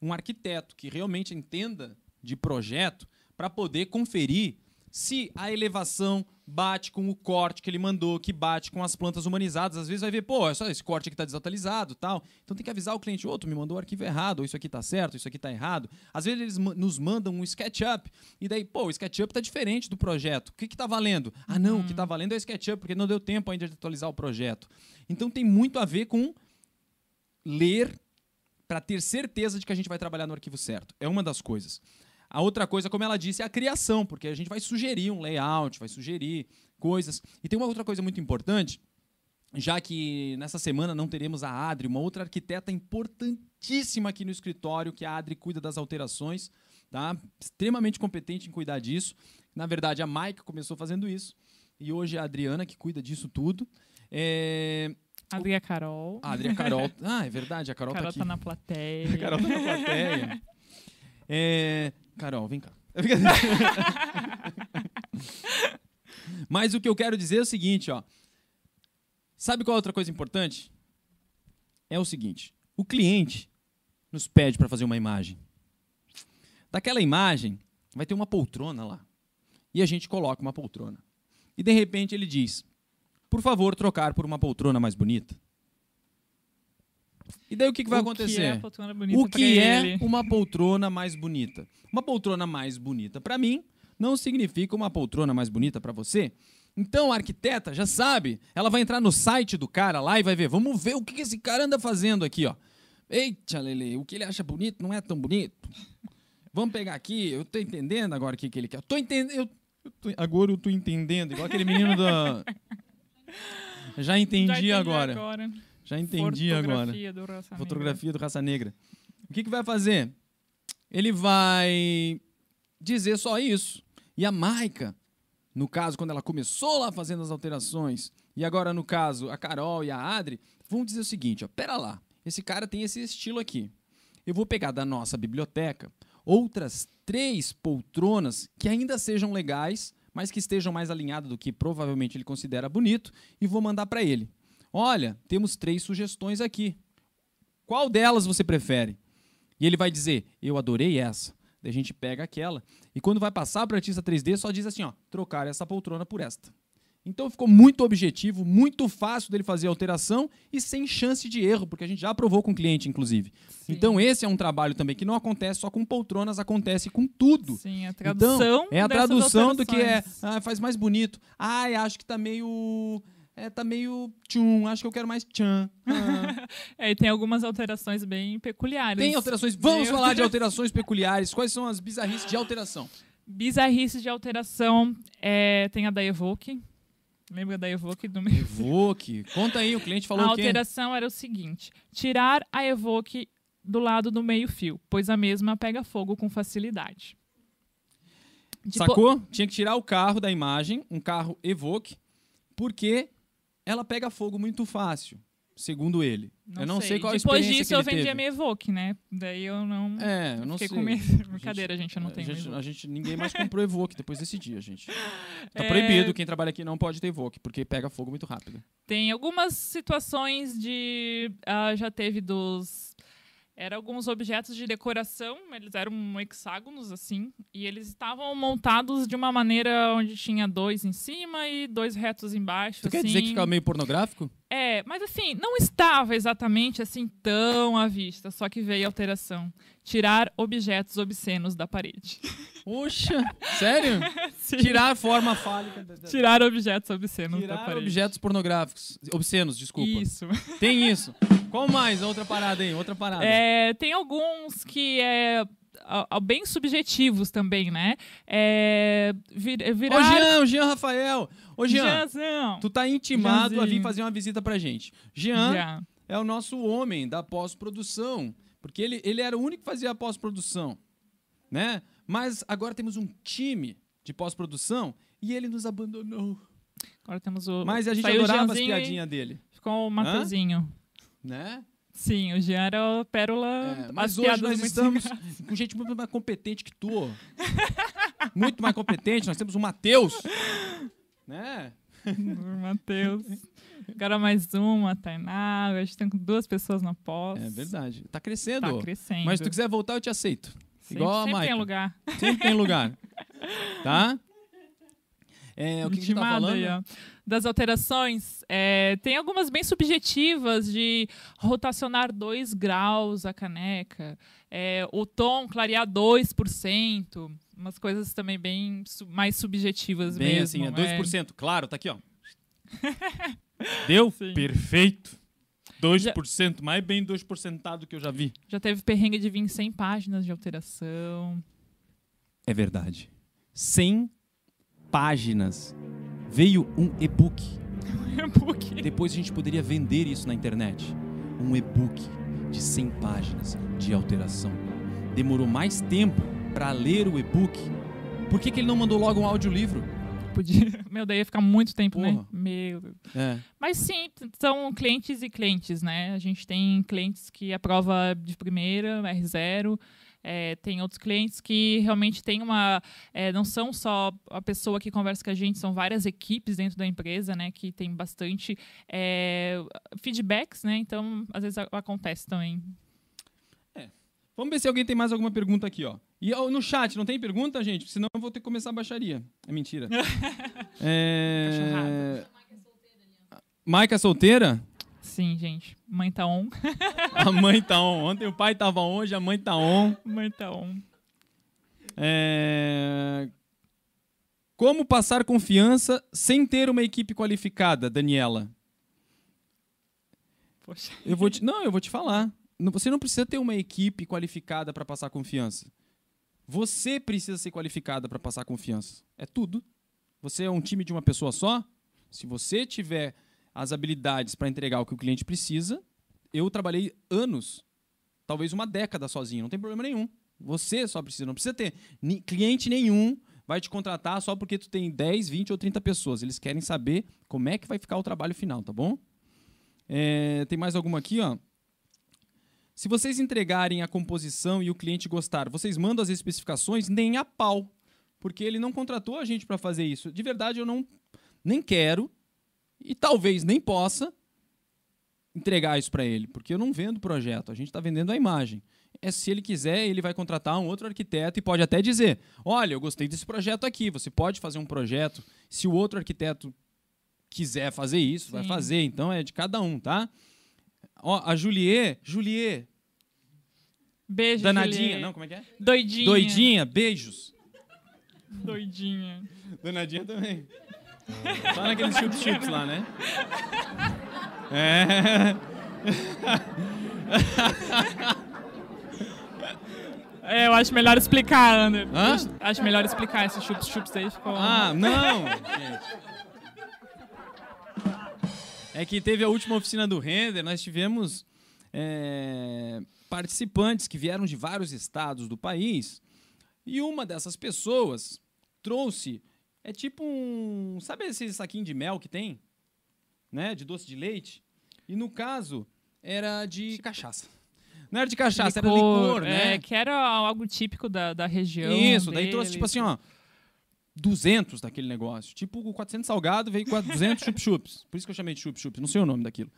um arquiteto, que realmente entenda de projeto para poder conferir se a elevação bate com o corte que ele mandou, que bate com as plantas humanizadas. Às vezes vai ver, pô, é só esse corte aqui está desatualizado tal. Então tem que avisar o cliente, tu me mandou o arquivo errado, ou isso aqui está certo, isso aqui está errado. Às vezes eles nos mandam um SketchUp, e daí, pô, o SketchUp está diferente do projeto. O que está valendo? Ah, não, o que está valendo é o SketchUp, porque não deu tempo ainda de atualizar o projeto. Então tem muito a ver com ler para ter certeza de que a gente vai trabalhar no arquivo certo. É uma das coisas. A outra coisa, como ela disse, é a criação, porque a gente vai sugerir um layout, vai sugerir coisas. E tem uma outra coisa muito importante, já que nessa semana não teremos a Adri, uma outra arquiteta importantíssima aqui no escritório, que a Adri cuida das alterações, tá? Extremamente competente em cuidar disso. Na verdade, a Maika começou fazendo isso, e hoje é a Adriana que cuida disso tudo. É... A Carol. A a Carol. [LAUGHS] Ah, é verdade, a Carol, Carol tá aqui. tá na plateia. [LAUGHS] A Carol tá na plateia. [LAUGHS] É, Carol, vem cá. [LAUGHS] Mas o que eu quero dizer é o seguinte, ó. Sabe qual é outra coisa importante? É o seguinte: o cliente nos pede para fazer uma imagem. Daquela imagem vai ter uma poltrona lá. E a gente coloca uma poltrona. E de repente ele diz: "Por favor, trocar por uma poltrona mais bonita". E daí o que, que vai O acontecer? Que é O que é uma poltrona mais bonita? Uma poltrona mais bonita para mim não significa uma poltrona mais bonita para você. Então a arquiteta já sabe, ela vai entrar no site do cara lá e vai ver, vamos ver o que esse cara anda fazendo aqui, ó. Eita, Lele, o que ele acha bonito não é tão bonito. Vamos pegar aqui, eu tô entendendo agora o que, que ele quer. Eu tô entendendo, eu, eu tô- agora eu tô entendendo, igual aquele menino da [LAUGHS] Já Já entendi agora. Já entendi agora. Fotografia do Raça Negra. Fotografia do Raça Negra. O que, que vai fazer? Ele vai dizer só isso. E a Maica, no caso, quando ela começou lá fazendo as alterações, e agora, no caso, a Carol e a Adri, vão dizer o seguinte: ó, pera lá, esse cara tem esse estilo aqui. Eu vou pegar da nossa biblioteca outras três poltronas que ainda sejam legais, mas que estejam mais alinhadas do que provavelmente ele considera bonito, e vou mandar para ele. Olha, temos três sugestões aqui. Qual delas você prefere? E ele vai dizer: Eu adorei essa. Daí a gente pega aquela. E quando vai passar para o artista 3D, só diz assim: ó, trocar essa poltrona por esta. Então ficou muito objetivo, muito fácil dele fazer a alteração e sem chance de erro, porque a gente já aprovou com o cliente, inclusive. Sim. Então esse é um trabalho também que não acontece só com poltronas, acontece com tudo. Sim, a tradução. Então, é a tradução do que é, alterações. ah, faz mais bonito. Ai, acho que tá meio. É, tá meio tchum, acho que eu quero mais tchan. Ah. [LAUGHS] É, e tem algumas alterações bem peculiares. Tem alterações. Vamos Meu falar de alterações peculiares. Quais são as bizarrices de alteração? Bizarrice de alteração. É, tem a da Evoque. Lembra da Evoque do meu? Evoque. Conta aí, o cliente falou a quê? alteração era o seguinte: tirar a Evoque do lado do meio-fio, pois a mesma pega fogo com facilidade. Depo- Sacou? Tinha que tirar o carro da imagem, um carro Evoque, porque ela pega fogo muito fácil, segundo ele. eu não sei, qual a Depois experiência disso, que eu ele vendi teve. a minha Evoque, né? Daí eu não. É, eu não fiquei sei. com medo. [LAUGHS] Brincadeira, gente, eu não a tenho. gente, Evoque. a gente- ninguém mais comprou [LAUGHS] Evoque depois desse dia, gente. Tá É. proibido, quem trabalha aqui não pode ter Evoque, porque pega fogo muito rápido. Tem algumas situações de. ah, já teve dos. Eram alguns objetos de decoração, eles eram hexágonos, assim, e eles estavam montados de uma maneira onde tinha dois em cima e dois retos embaixo. Tu quer assim. dizer que fica meio pornográfico? É, mas assim, não estava exatamente assim tão à vista, só que veio a alteração. Tirar objetos obscenos da parede. Poxa, sério? [LAUGHS] Tirar forma fálica. da- da- Tirar objetos obscenos da Tirar parede. objetos pornográficos. Obscenos, desculpa. Isso. Tem isso. Qual mais? Outra parada aí, outra parada. É, tem alguns que é a- a- bem subjetivos também, né? É, vir, Ô, virar... Jean, o Jean Rafael. Ô, Jean, Jeanzão. tu tá intimado a vir Jeanzinho. fazer uma visita pra gente. Jean Já. é o nosso homem da pós-produção. Porque ele, ele era o único que fazia a pós-produção. Né? Mas agora temos um time de pós-produção e ele nos abandonou. Agora temos o. Mas a gente saiu adorava as Jeanzinho piadinhas dele. Ficou o Mateuzinho. Né? Sim, o Jean era o pérola. É, mas as hoje nós estamos com gente muito mais competente que tu. muito mais competente. Nós temos o Matheus. Né? O Matheus. Agora mais uma, a Tainá. A gente tem duas pessoas na pós. É verdade. Tá crescendo. Tá crescendo. Mas se tu quiser voltar, eu te aceito. Sempre- Igual a sempre tem Maica. lugar. Sempre tem lugar. tá? É, o que, que a gente tá Intimada falando? ó. Das alterações, é, tem algumas bem subjetivas de rotacionar 2 graus a caneca, é, o tom clarear 2%, umas coisas também bem mais subjetivas Bem mesmo. assim, é é. 2%. Claro, tá aqui, ó. [LAUGHS] Deu? Sim. Perfeito. 2%, mais bem 2%ado que eu já vi. Já teve perrengue de vir 100 páginas de alteração. É verdade. 100 páginas. Veio um e-book. [LAUGHS] Porque Depois a gente poderia vender isso na internet. Um e-book de 100 páginas de alteração. Demorou mais tempo para ler o e-book. Por que, que ele não mandou logo um audiolivro? podia. [LAUGHS] Meu, daí ia ficar muito tempo, né? Porra. Meu Deus. É. Mas sim, são clientes e clientes, né? A gente tem clientes que aprova de primeira, R0. É, tem outros clientes que realmente tem uma. é, não são só a pessoa que conversa com a gente, são várias equipes dentro da empresa, né? Que tem bastante é, feedbacks, né? Então, às vezes acontece também. Vamos ver se alguém tem mais alguma pergunta aqui, ó. E ó, no chat, não tem pergunta, gente? Senão eu vou ter que começar a baixaria. É mentira. [LAUGHS] é... Maica solteira? Sim, gente. Mãe tá on. [LAUGHS] A mãe tá on. Ontem o pai tava on, hoje a mãe tá on. Mãe tá on. É... Como passar confiança sem ter uma equipe qualificada, Daniela? Poxa. Eu vou te... Não, eu vou te falar. Você não precisa ter uma equipe qualificada para passar confiança. Você precisa ser qualificada para passar confiança. É tudo. Você é um time de uma pessoa só. Se você tiver as habilidades para entregar o que o cliente precisa, eu trabalhei anos, talvez uma década sozinho, não tem problema nenhum. Você só precisa, não precisa ter cliente nenhum vai te contratar só porque tu tem 10, 20 ou 30 pessoas. Eles querem saber como é que vai ficar o trabalho final, tá bom? É, tem mais alguma aqui, ó? Se vocês entregarem a composição e o cliente gostar, vocês mandam as especificações nem a pau, porque ele não contratou a gente para fazer isso. De verdade, eu não nem quero e talvez nem possa entregar isso para ele, porque eu não vendo projeto, a gente está vendendo a imagem. É se ele quiser, ele vai contratar um outro arquiteto e pode até dizer: "Olha, eu gostei desse projeto aqui, você pode fazer um projeto". Se o outro arquiteto quiser fazer isso, vai Sim. fazer, então é de cada um, tá? Ó, a Juliet, Juliet, Beijo, danadinha, não, como é que é? Doidinha. Doidinha, beijos. Doidinha. Danadinha também. Só naqueles [LAUGHS] chups-chups lá, né? É. É, eu acho melhor explicar, Ander. Hã? Acho- melhor explicar esses chups-chups aí. Ficou... Ah, não! É que teve a última oficina do Render, nós tivemos é, participantes que vieram de vários estados do país e uma dessas pessoas trouxe, é tipo um, sabe esse saquinho de mel que tem? Né, de doce de leite? E no caso, era de cachaça. Não era de cachaça, era licor, né? É, que era algo típico da, da região. Isso, daí deles. trouxe tipo assim, ó, 200 daquele negócio. Tipo, o 400 salgado veio com 200 chup-chups. Por isso que eu chamei de chup-chups, não sei o nome daquilo.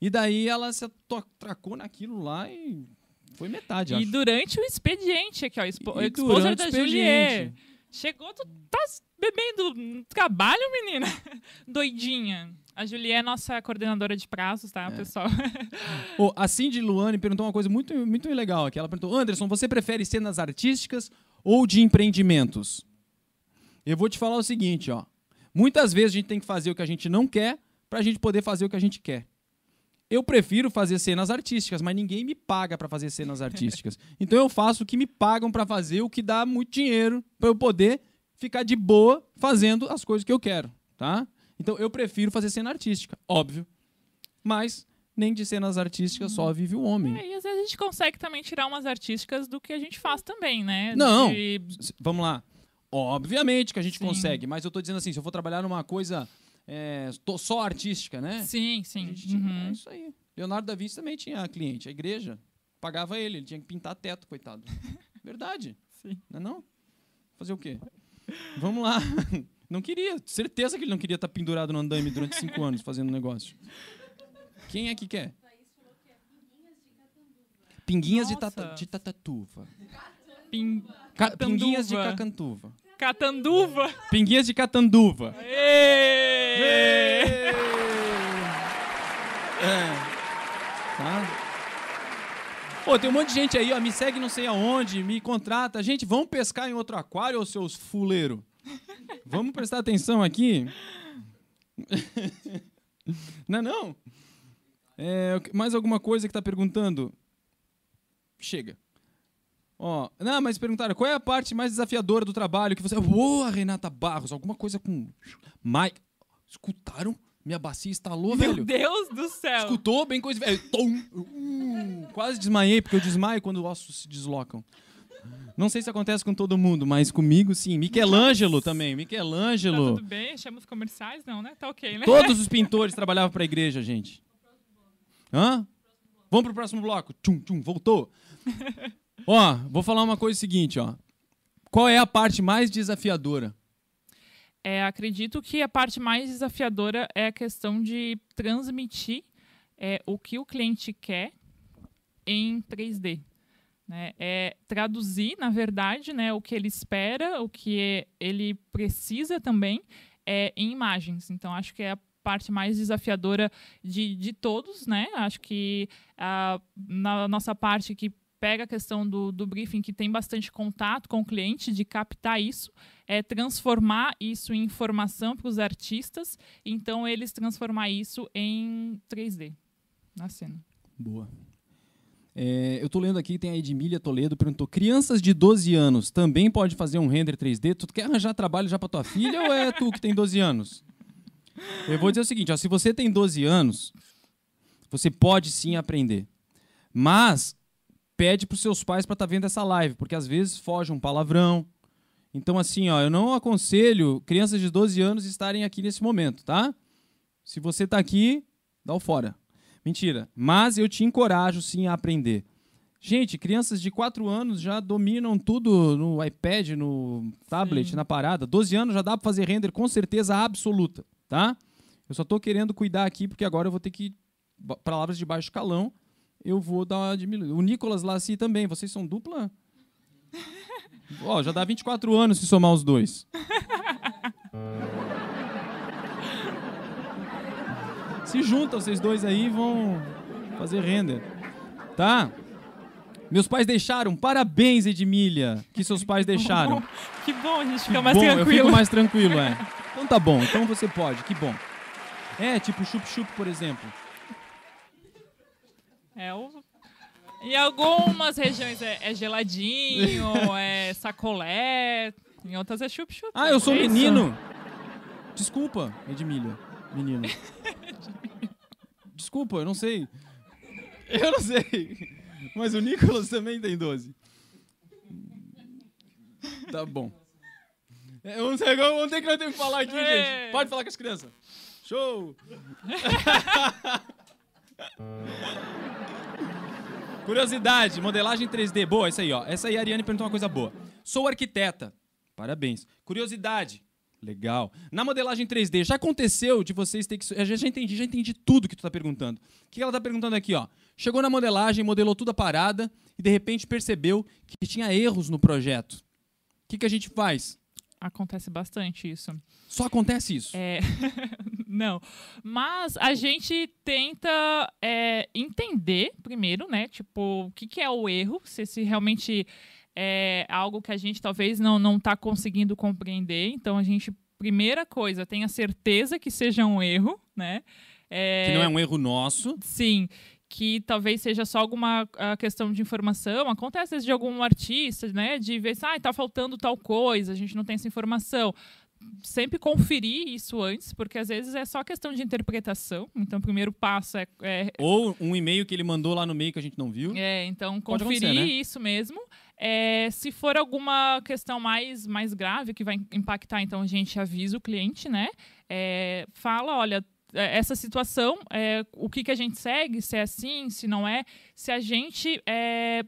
E daí ela se atracou naquilo lá e foi metade, E acho. durante o expediente aqui, ó. Expo E durante da Juliette. Chegou, tu tá bebendo trabalho, menina? [LAUGHS] Doidinha. A Julie é nossa coordenadora de prazos, É. tá, pessoal? [LAUGHS] Ô, a Cindy Luane perguntou uma coisa muito, muito legal aqui. Ela perguntou, Anderson, você prefere cenas artísticas ou de empreendimentos? Eu vou te falar o seguinte, ó. Muitas vezes a gente tem que fazer o que a gente não quer para a gente poder fazer o que a gente quer. Eu prefiro fazer cenas artísticas, mas ninguém me paga para fazer cenas artísticas. [LAUGHS] Então eu faço o que me pagam para fazer, o que dá muito dinheiro para eu poder ficar de boa fazendo as coisas que eu quero, tá? Então eu prefiro fazer cena artística, óbvio. Mas nem de cenas artísticas só vive o homem. É, e às vezes a gente consegue também tirar umas artísticas do que a gente faz também, né? Não. De- Vamos lá. Obviamente que a gente Sim. consegue, mas eu tô dizendo assim, se eu for trabalhar numa coisa é, só artística, né? Sim, sim. tinha- uhum. É isso aí. Leonardo da Vinci também tinha cliente, a igreja pagava ele, ele tinha que pintar teto, coitado. [LAUGHS] Verdade. Sim. Não é não? Fazer o quê? Vamos lá. [LAUGHS] Não queria. Certeza que ele não queria estar pendurado no andaime durante cinco anos fazendo negócio. Quem é que quer? Pinguinhas de, tata, de tatatuva. Pin- Ca- pinguinhas de cacantuva. Catanduva. Pinguinhas de catanduva. Ê! É. Tá? Pô, tem um monte de gente aí, ó, me segue não sei aonde, me contrata. Gente, vamos pescar em outro aquário, seus fuleiros? Vamos prestar atenção aqui? [LAUGHS] Não é não? É, mais alguma coisa que tá perguntando? Chega. Ó, não, mas perguntaram, qual é a parte mais desafiadora do trabalho que você... Boa, Renata Barros, alguma coisa com... Mike... Escutaram? Minha bacia estalou, Meu velho. Deus do céu. Escutou bem coisa. velho. Tom. Uh, quase desmaiei, porque eu desmaio quando os ossos se deslocam. Não sei se acontece com todo mundo, mas comigo sim. Michelangelo também. Tá Michelangelo. tudo bem? Chama os comerciais? Não, né? Tá ok, né? Todos os [LAUGHS] pintores trabalhavam para a igreja, gente. Hã? Vamos pro próximo bloco. Tchum, tchum, voltou. [LAUGHS] ó, vou falar uma coisa seguinte, ó. Qual é a parte mais desafiadora? É, acredito que a parte mais desafiadora é a questão de transmitir é, o que o cliente quer em 3D. né? É traduzir, na verdade, né, o que ele espera, o que ele precisa também é, em imagens. Então, acho que é a parte mais desafiadora de, de todos. Né? Acho que ah, na nossa parte que pega a questão do, do briefing, que tem bastante contato com o cliente, de captar isso, é transformar isso em informação para os artistas, então eles transformar isso em 3D na cena. Boa. É, eu tô lendo aqui, tem a Edmília Toledo, perguntou: crianças de 12 anos também pode fazer um render 3D? Tu quer arranjar trabalho já pra tua filha ou é tu que tem 12 anos? Eu vou dizer o seguinte: ó, se você tem 12 anos, você pode sim aprender. Mas pede pros seus pais para estar vendo essa live, porque às vezes foge um palavrão. Então, assim, ó, eu não aconselho crianças de 12 anos estarem aqui nesse momento, tá? Se você tá aqui, dá o fora. Mentira. Mas eu te encorajo sim a aprender. Gente, crianças de 4 anos já dominam tudo no iPad, no tablet, Sim. na parada. 12 anos já dá para fazer render com certeza absoluta, tá? Eu só tô querendo cuidar aqui porque agora eu vou ter que palavras de baixo calão, eu vou dar uma diminuída. O Nicolas Lassi também, vocês são dupla? [LAUGHS] Ó, já dá 24 anos se somar os dois. [LAUGHS] Se juntam vocês dois aí vão fazer render. Tá? Meus pais deixaram. Parabéns, Edmília, que seus pais deixaram. Que bom, a gente Que fica mais bom, Eu tranquilo. fico mais tranquilo, é. [LAUGHS] Então tá bom, então você pode, que bom. É, tipo chup-chup, por exemplo. É o- Em algumas regiões é, é geladinho, [LAUGHS] é sacolé, em outras é chup-chup. Ah, eu sou É isso. menino. Desculpa, Edmília. Menino. [LAUGHS] Desculpa, eu não sei. Eu não sei. Mas o Nicolas também tem 12. Tá bom. É, Vamos vamos ter que nós temos que falar aqui, É. gente. Pode falar com as crianças. Show! [LAUGHS] Curiosidade, modelagem 3D. Boa, essa aí, ó. Essa aí a Ariane perguntou uma coisa boa. Sou arquiteta. Parabéns. Curiosidade. Legal. Na modelagem 3D, já aconteceu de vocês ter que. Eu já, já entendi, já entendi tudo que tu tá perguntando. O que ela tá perguntando aqui, ó? Chegou na modelagem, modelou tudo a parada e de repente percebeu que tinha erros no projeto. O que, que a gente faz? Acontece bastante isso. Só acontece isso. É, [LAUGHS] não. Mas a gente tenta é, entender primeiro, né? Tipo, o que, que é o erro, se, se realmente é algo que a gente talvez não não está conseguindo compreender. Então a gente primeira coisa tenha certeza que seja um erro, né? É, que não é um erro nosso. Sim que talvez seja só alguma questão de informação. Acontece às vezes de algum artista, né? De ver, ah, tá faltando tal coisa, a gente não tem essa informação sempre conferir isso antes, porque às vezes é só questão de interpretação. Então, o primeiro passo é. é... Ou um e-mail que ele mandou lá no meio que a gente não viu. É, então conferir né? isso mesmo. É, se for alguma questão mais, mais grave que vai impactar, então a gente avisa o cliente, né? É, fala, olha, é, essa situação, é, o que, que a gente segue, se é assim, se não é, se a gente é,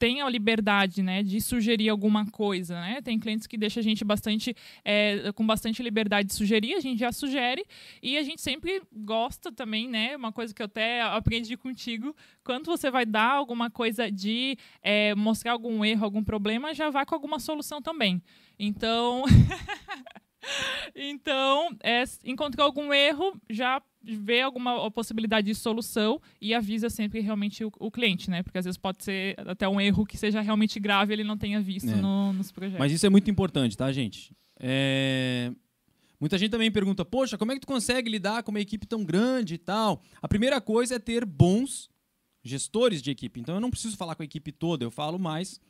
tem a liberdade né, de sugerir alguma coisa. Né? Tem clientes que deixam a gente bastante é, com bastante liberdade de sugerir, a gente já sugere, e a gente sempre gosta também, né? Uma coisa que eu até aprendi contigo, quando você vai dar alguma coisa de é, mostrar algum erro, algum problema, já vá com alguma solução também. Então. [LAUGHS] então, é, encontrou algum erro, já vê alguma possibilidade de solução e avisa sempre realmente o, o, cliente, né? Porque às vezes pode ser até um erro que seja realmente grave e ele não tenha visto é. no, nos projetos. Mas isso é muito importante, tá, gente? É... Muita gente também pergunta, poxa, como é que tu consegue lidar com uma equipe tão grande e tal? A primeira coisa é ter bons gestores de equipe. Então eu não preciso falar com a equipe toda, eu falo mais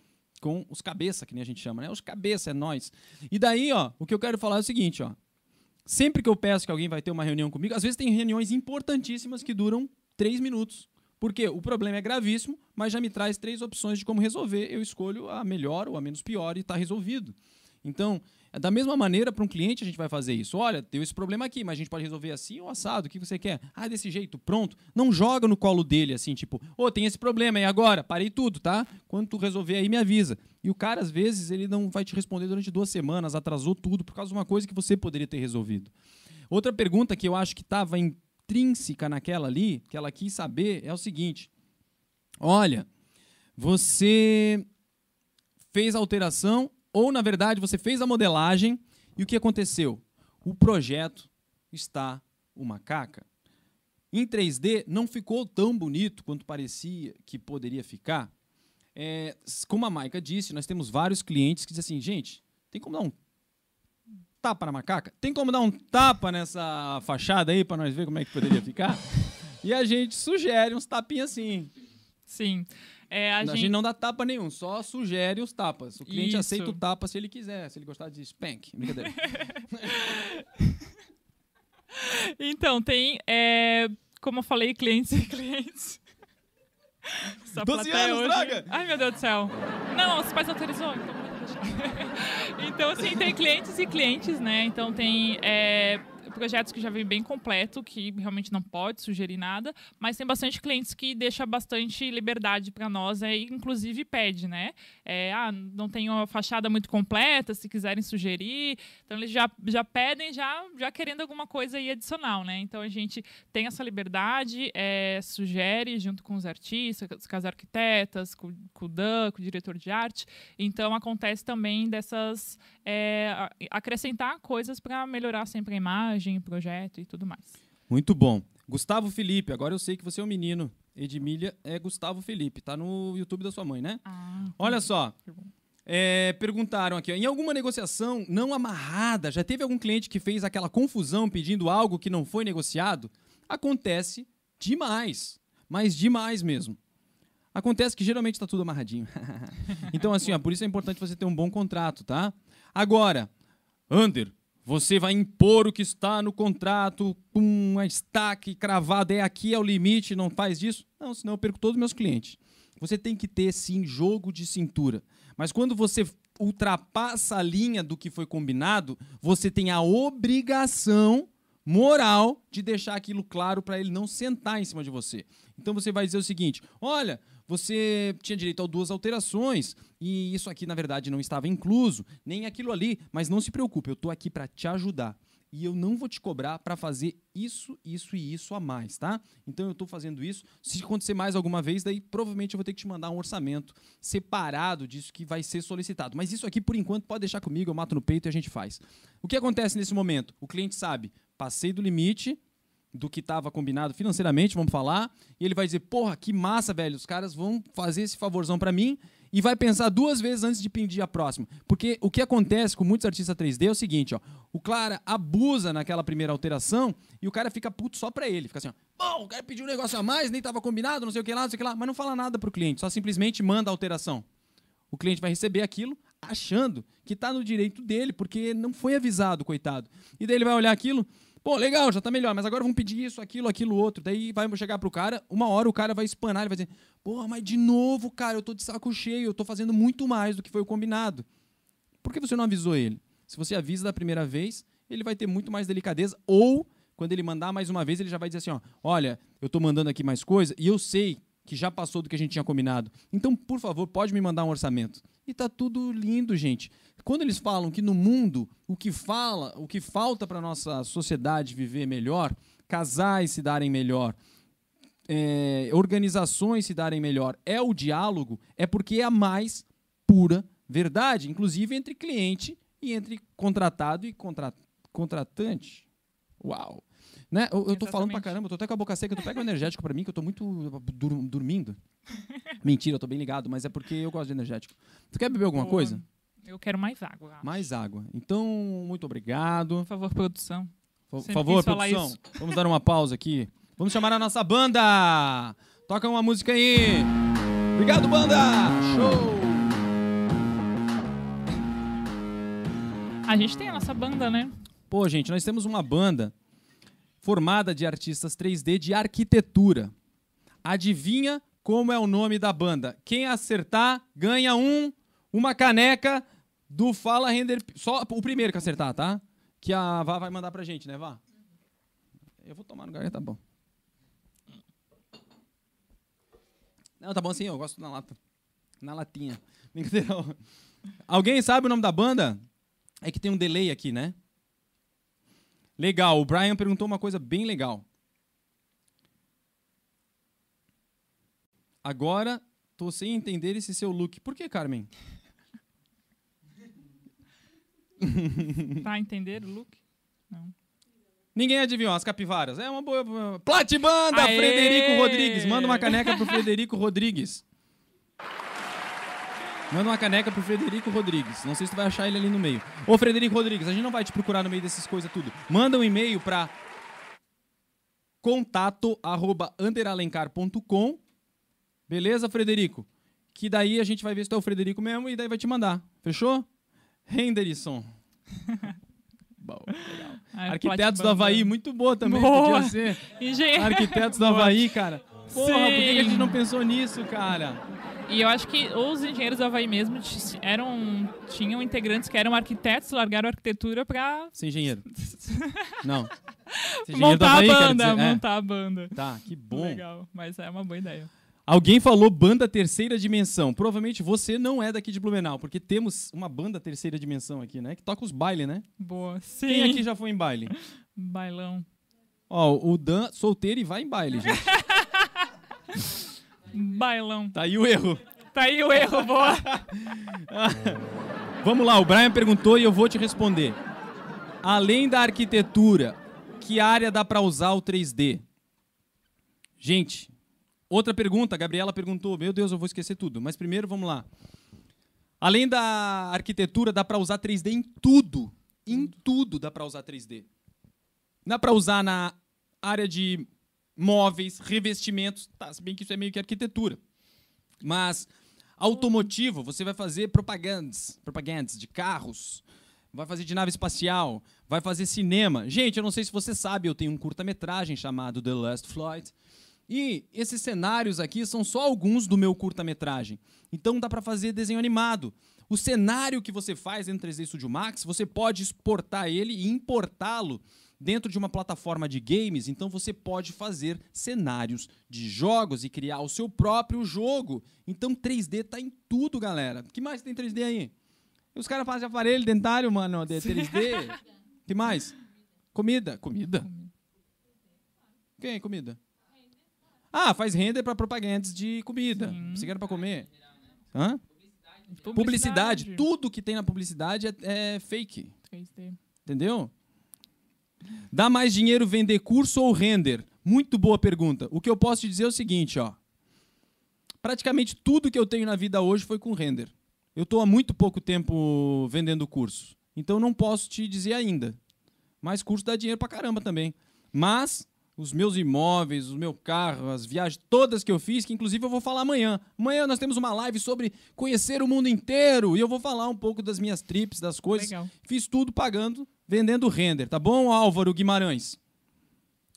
com os cabeça, que nem a gente chama, né? Os cabeça, é nós. E daí, ó, o que eu quero falar é o seguinte, ó. Sempre que eu peço que alguém vai ter uma reunião comigo, às vezes tem reuniões importantíssimas que duram três minutos. Porque o problema é gravíssimo, mas já me traz três opções de como resolver. Eu escolho a melhor ou a menos pior e está resolvido. Então, da mesma maneira, para um cliente, a gente vai fazer isso. Olha, tem esse problema aqui, mas a gente pode resolver assim ou assado. O que você quer? Ah, desse jeito, pronto. Não joga no colo dele assim, tipo, ô, oh, tem esse problema, e agora? Parei tudo, tá? Quando tu resolver aí, me avisa. E o cara, às vezes, ele não vai te responder durante duas semanas, atrasou tudo por causa de uma coisa que você poderia ter resolvido. Outra pergunta que eu acho que estava intrínseca naquela ali, que ela quis saber, é o seguinte: olha, você fez a alteração ou, na verdade, você fez a modelagem e o que aconteceu? O projeto está uma caca. Em 3D não ficou tão bonito quanto parecia que poderia ficar. É, como a Maika disse, nós temos vários clientes que dizem assim, gente, tem como dar um tapa na macaca? Tem como dar um tapa nessa fachada aí para nós ver como é que poderia ficar? [LAUGHS] e a gente sugere uns tapinhos assim. Sim. É, a, a gente... gente... não dá tapa nenhum, só sugere os tapas. O cliente Isso. aceita o tapa se ele quiser, se ele gostar de spank. Brincadeira. [LAUGHS] então, tem, é, como eu falei, clientes e clientes. [LAUGHS] Essa 12 anos, hoje... droga! Ai, meu Deus do céu. Não, os pais autorizou, então... [LAUGHS] então, assim, tem clientes e clientes, né? Então, tem é, projetos que já vem bem completo, que realmente não pode sugerir nada, mas tem bastante clientes que deixa bastante liberdade para nós, é, inclusive pede, né? É, ah, não tenho a fachada muito completa, se quiserem sugerir. Então eles já, já pedem, já, já querendo alguma coisa aí adicional, né? Então a gente tem essa liberdade, é, sugere junto com os artistas, com as arquitetas, com, com o Dan, com o diretor de arte. Então acontece também dessas é, acrescentar coisas para melhorar sempre a imagem, o projeto e tudo mais. Muito bom. Gustavo Felipe, agora eu sei que você é um menino. Edmília é Gustavo Felipe, tá no YouTube da sua mãe, né? Ah, Olha só. É, perguntaram aqui, ó, em alguma negociação não amarrada, já teve algum cliente que fez aquela confusão pedindo algo que não foi negociado? Acontece demais, mas demais mesmo. Acontece que geralmente está tudo amarradinho. [LAUGHS] então, assim, ó, por isso é importante você ter um bom contrato, tá? Agora, Ander, você vai impor o que está no contrato com uma estaque cravada, é aqui é o limite, não faz isso? Não, senão eu perco todos os meus clientes. Você tem que ter, sim, jogo de cintura. Mas quando você ultrapassa a linha do que foi combinado, você tem a obrigação moral de deixar aquilo claro para ele não sentar em cima de você. Então você vai dizer o seguinte: olha, você tinha direito a duas alterações e isso aqui na verdade não estava incluso, nem aquilo ali, mas não se preocupe, eu estou aqui para te ajudar. E eu não vou te cobrar para fazer isso, isso e isso a mais, tá? Então eu estou fazendo isso. Se acontecer mais alguma vez, daí provavelmente eu vou ter que te mandar um orçamento separado disso que vai ser solicitado. Mas isso aqui, por enquanto, pode deixar comigo, eu mato no peito e a gente faz. O que acontece nesse momento? O cliente sabe, passei do limite, do que estava combinado financeiramente, vamos falar, e ele vai dizer: "Porra, que massa, velho, os caras vão fazer esse favorzão para mim e vai pensar duas vezes antes de pedir a próxima. Porque o que acontece com muitos artistas 3D é o seguinte, ó. O cara abusa naquela primeira alteração e o cara fica puto só pra ele. Fica assim, ó. Bom, o cara pediu um negócio a mais, nem tava combinado, não sei o que lá, não sei o que lá. Mas não fala nada pro cliente, só simplesmente manda a alteração. O cliente vai receber aquilo achando que tá no direito dele, porque não foi avisado, coitado. E daí ele vai olhar aquilo, Pô, legal, já tá melhor, mas agora vamos pedir isso, aquilo, aquilo, outro. Daí vai chegar pro cara, uma hora o cara vai espanar, ele vai dizer: Porra, mas de novo, cara, eu tô de saco cheio, eu tô fazendo muito mais do que foi o combinado. Por que você não avisou ele? Se você avisa da primeira vez, ele vai ter muito mais delicadeza. Ou, quando ele mandar mais uma vez, ele já vai dizer assim: ó, olha, eu tô mandando aqui mais coisa e eu sei que já passou do que a gente tinha combinado. Então, por favor, pode me mandar um orçamento. E tá tudo lindo, gente. Quando eles falam que no mundo o que fala, o que falta para nossa sociedade viver melhor, casais se darem melhor, é, organizações se darem melhor, é o diálogo, é porque é a mais pura verdade, inclusive entre cliente e entre contratado e contra, contratante. Uau! Né? Eu, eu tô falando pra caramba, eu tô até com a boca seca, tu pega um energético pra mim, que eu tô muito dur dormindo. [LAUGHS] Mentira, eu tô bem ligado, mas é porque eu gosto de energético. Tu quer beber alguma Boa. coisa? Eu quero mais água. Acho. Mais água. Então, muito obrigado. Por favor, produção. Por favor, produção. Vamos dar uma pausa aqui. Vamos chamar a nossa banda. Toca uma música aí. Obrigado, banda. Show. A gente tem a nossa banda, né? Pô, gente, nós temos uma banda formada de artistas 3D de arquitetura. Adivinha como é o nome da banda? Quem acertar ganha um uma caneca do Fala Render. Só o primeiro que acertar, tá? Que a Vá vai mandar pra gente, né, Vá? Eu vou tomar no lugar, tá bom. Não, tá bom assim, eu gosto na lata. Na latinha. [LAUGHS] Alguém sabe o nome da banda? É que tem um delay aqui, né? Legal, o Brian perguntou uma coisa bem legal. Agora, tô sem entender esse seu look. Por que, Carmen? tá a entender o look? Não. Ninguém adivinhou, as capivaras. É uma boa. Platibanda, Aê! Frederico Rodrigues. Manda uma caneca pro Frederico Rodrigues. Manda uma caneca pro Frederico Rodrigues. Não sei se tu vai achar ele ali no meio. Ô, Frederico Rodrigues, a gente não vai te procurar no meio dessas coisas tudo. Manda um e-mail pra contato arroba underalencar.com. Beleza, Frederico? Que daí a gente vai ver se tu é o Frederico mesmo e daí vai te mandar. Fechou? Henderson. [LAUGHS] Bom, legal. Ai, Arquitetos do Havaí, muito boa também. Boa. Podia ser. Engenheiro. Arquitetos do [LAUGHS] Havaí, cara. Porra, Sim. por que a gente não pensou nisso, cara? E eu acho que os engenheiros do Havaí mesmo eram, tinham integrantes que eram arquitetos, largaram a arquitetura pra. Ser engenheiro. [LAUGHS] não. Ser engenheiro montar Havaí, a banda, é. montar é. a banda. Tá, que bom. Legal, mas é uma boa ideia. Alguém falou banda terceira dimensão. Provavelmente você não é daqui de Blumenau, porque temos uma banda terceira dimensão aqui, né? Que toca os bailes, né? Boa. Sim. Quem aqui já foi em baile? [LAUGHS] Bailão. Ó, o Dan solteiro e vai em baile, gente. [LAUGHS] Bailão. Tá aí o erro. Tá aí o erro, boa. [LAUGHS] Vamos lá, o Brian perguntou e eu vou te responder. Além da arquitetura, que área dá para usar o 3D? Gente, Outra pergunta, a Gabriela perguntou, meu Deus, eu vou esquecer tudo. Mas primeiro, vamos lá. Além da arquitetura, dá para usar 3D em tudo. Em tudo dá para usar 3D. Dá para usar na área de móveis, revestimentos, tá, se bem que isso é meio que arquitetura. Mas automotivo, você vai fazer propagandas, propagandas de carros, vai fazer de nave espacial, vai fazer cinema. Gente, eu não sei se você sabe, eu tenho um curta-metragem chamado The Last Flight, e esses cenários aqui são só alguns do meu curta-metragem. Então dá para fazer desenho animado. O cenário que você faz dentro do 3D Studio Max, você pode exportar ele e importá-lo dentro de uma plataforma de games, então você pode fazer cenários de jogos e criar o seu próprio jogo. Então 3D tá em tudo, galera. que mais tem 3D aí? Os caras fazem aparelho dentário, mano, de 3D. [LAUGHS] que mais? Comida. Comida? Quem? Comida? Ah, faz render para propagandas de comida. Sim. Você quer para comer? Hã? Publicidade. publicidade. Tudo que tem na publicidade é, é fake. 3D. Entendeu? Dá mais dinheiro vender curso ou render? Muito boa pergunta. O que eu posso te dizer é o seguinte, ó. Praticamente tudo que eu tenho na vida hoje foi com render. Eu estou há muito pouco tempo vendendo curso, então não posso te dizer ainda. Mas curso dá dinheiro pra caramba também. Mas os meus imóveis, o meu carro, as viagens todas que eu fiz, que inclusive eu vou falar amanhã. Amanhã nós temos uma live sobre conhecer o mundo inteiro e eu vou falar um pouco das minhas trips, das coisas. Legal. Fiz tudo pagando, vendendo render, tá bom, Álvaro Guimarães?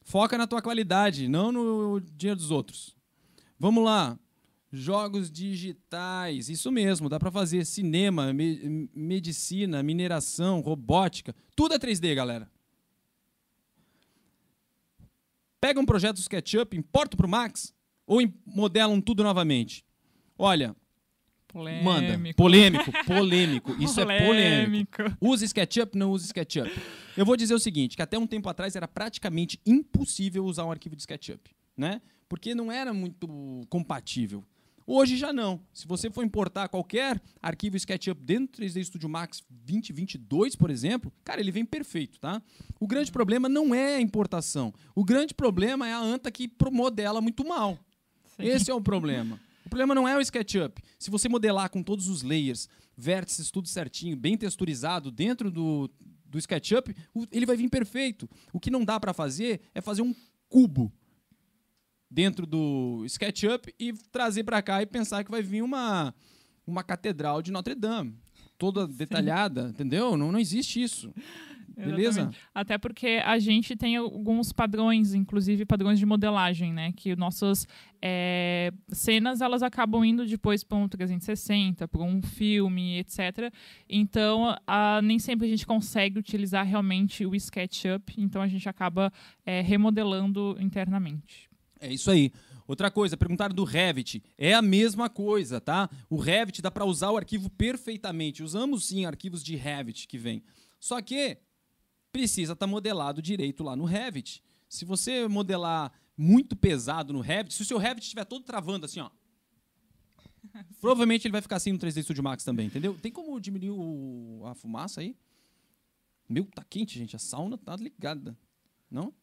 Foca na tua qualidade, não no dinheiro dos outros. Vamos lá. Jogos digitais, isso mesmo, dá para fazer cinema, me- medicina, mineração, robótica, tudo é 3D, galera. Pega um projeto do SketchUp, importa pro Max ou em- modelam tudo novamente. Olha, Polêmico. manda. Polêmico, [LAUGHS] polêmico. Isso é polêmico. Polêmico. Use SketchUp, não use SketchUp. Eu vou dizer o seguinte, que até um tempo atrás era praticamente impossível usar um arquivo de SketchUp, né? Porque não era muito compatível. Hoje já não. Se você for importar qualquer arquivo SketchUp dentro do 3D Studio Max 2022, por exemplo, cara, ele vem perfeito, tá? O grande problema não é a importação. O grande problema é a anta que modela muito mal. Sim. Esse é o problema. O problema não é o SketchUp. Se você modelar com todos os layers, vértices, tudo certinho, bem texturizado dentro do, do SketchUp, ele vai vir perfeito. O que não dá para fazer é fazer um cubo dentro do SketchUp e trazer para cá e pensar que vai vir uma, uma catedral de Notre Dame. Toda detalhada, entendeu? Não, não existe isso. Beleza? Exatamente. Até porque a gente tem alguns padrões, inclusive padrões de modelagem, né? Que nossas é, cenas elas acabam indo depois para um 360, para um filme, etc. Então, a- nem sempre a gente consegue utilizar realmente o SketchUp, então a gente acaba é, remodelando internamente. É isso aí. Outra coisa, perguntaram do Revit. É a mesma coisa, tá? O Revit dá para usar o arquivo perfeitamente. Usamos sim arquivos de Revit que vem. Só que precisa estar modelado direito lá no Revit. Se você modelar muito pesado no Revit, se o seu Revit estiver todo travando assim, ó, [LAUGHS] provavelmente ele vai ficar assim no 3D Studio Max também, entendeu? Tem como diminuir o- a fumaça aí? Meu, tá quente, gente. A sauna tá ligada. Não?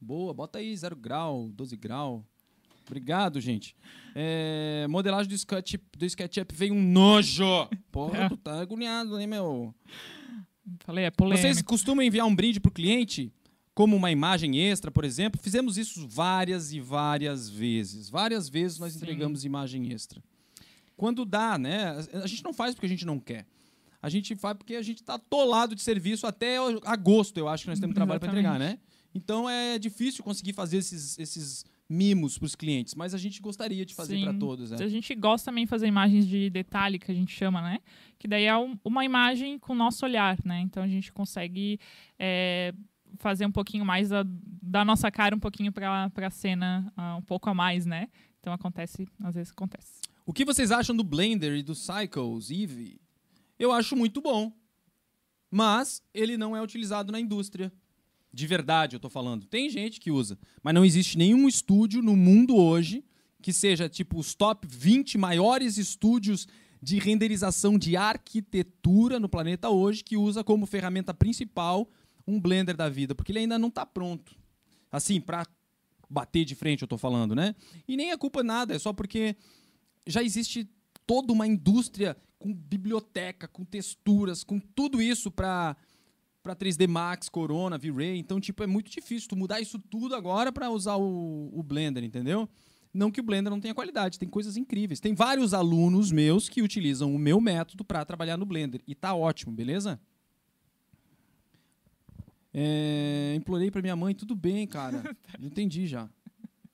Boa, bota aí 0 grau, 12 grau. Obrigado, gente. É, modelagem do SketchUp, do SketchUp veio um nojo. [LAUGHS] Porra, tu tá agoniado, né, meu? Falei, é polêmico. Vocês costumam enviar um brinde pro cliente, como uma imagem extra, por exemplo? Fizemos isso várias e várias vezes. Várias vezes nós Sim. entregamos imagem extra. Quando dá, né? A gente não faz porque a gente não quer. A gente faz porque a gente está atolado de serviço até agosto, eu acho que nós temos trabalho para entregar, né? Então é difícil conseguir fazer esses, esses mimos para os clientes, mas a gente gostaria de fazer para todos. É. A gente gosta também de fazer imagens de detalhe, que a gente chama, né? Que daí é um- uma imagem com o nosso olhar, né? Então a gente consegue é, fazer um pouquinho mais da, da nossa cara, um pouquinho para a cena, ah, um pouco a mais, né? Então acontece, às vezes acontece. O que vocês acham do Blender e do Cycles, Eevee? Eu acho muito bom. Mas ele não é utilizado na indústria. De verdade, eu tô falando. Tem gente que usa, mas não existe nenhum estúdio no mundo hoje que seja tipo os top 20 maiores estúdios de renderização de arquitetura no planeta hoje que usa como ferramenta principal um Blender da vida, porque ele ainda não está pronto. Assim, para bater de frente, eu tô falando, né? E nem é culpa nada, é só porque já existe toda uma indústria com biblioteca, com texturas, com tudo isso para para 3D Max, Corona, V-Ray. Então, tipo, é muito difícil tu mudar isso tudo agora para usar o, o Blender, entendeu? Não que o Blender não tenha qualidade, tem coisas incríveis. Tem vários alunos meus que utilizam o meu método para trabalhar no Blender e tá ótimo, beleza? É, implorei para minha mãe, tudo bem, cara. [LAUGHS] Entendi já.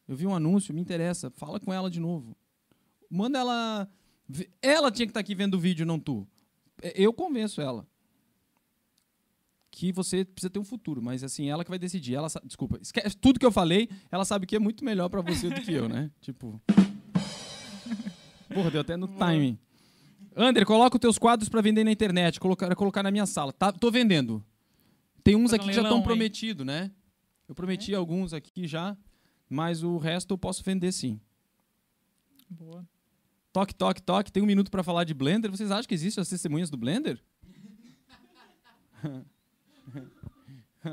Eu vi um anúncio, me interessa. Fala com ela de novo. Manda ela. Ela tinha que estar aqui vendo o vídeo, não tu. É, Eu convenço ela. Que você precisa ter um futuro, mas assim, ela que vai decidir. Ela sa- Desculpa, esquece tudo que eu falei, ela sabe que é muito melhor pra você do que eu, né? [LAUGHS] Tipo. Porra, deu até no timing. Ander, coloca os teus quadros pra vender na internet. Colocar, colocar na minha sala. Tá, tô vendendo. Tem uns aqui que já estão prometidos, né? Eu prometi alguns aqui já, mas o resto eu posso vender sim. Boa. Toque, toque, toque. Tem um minuto para falar de Blender. Vocês acham que existem as testemunhas do Blender? [LAUGHS]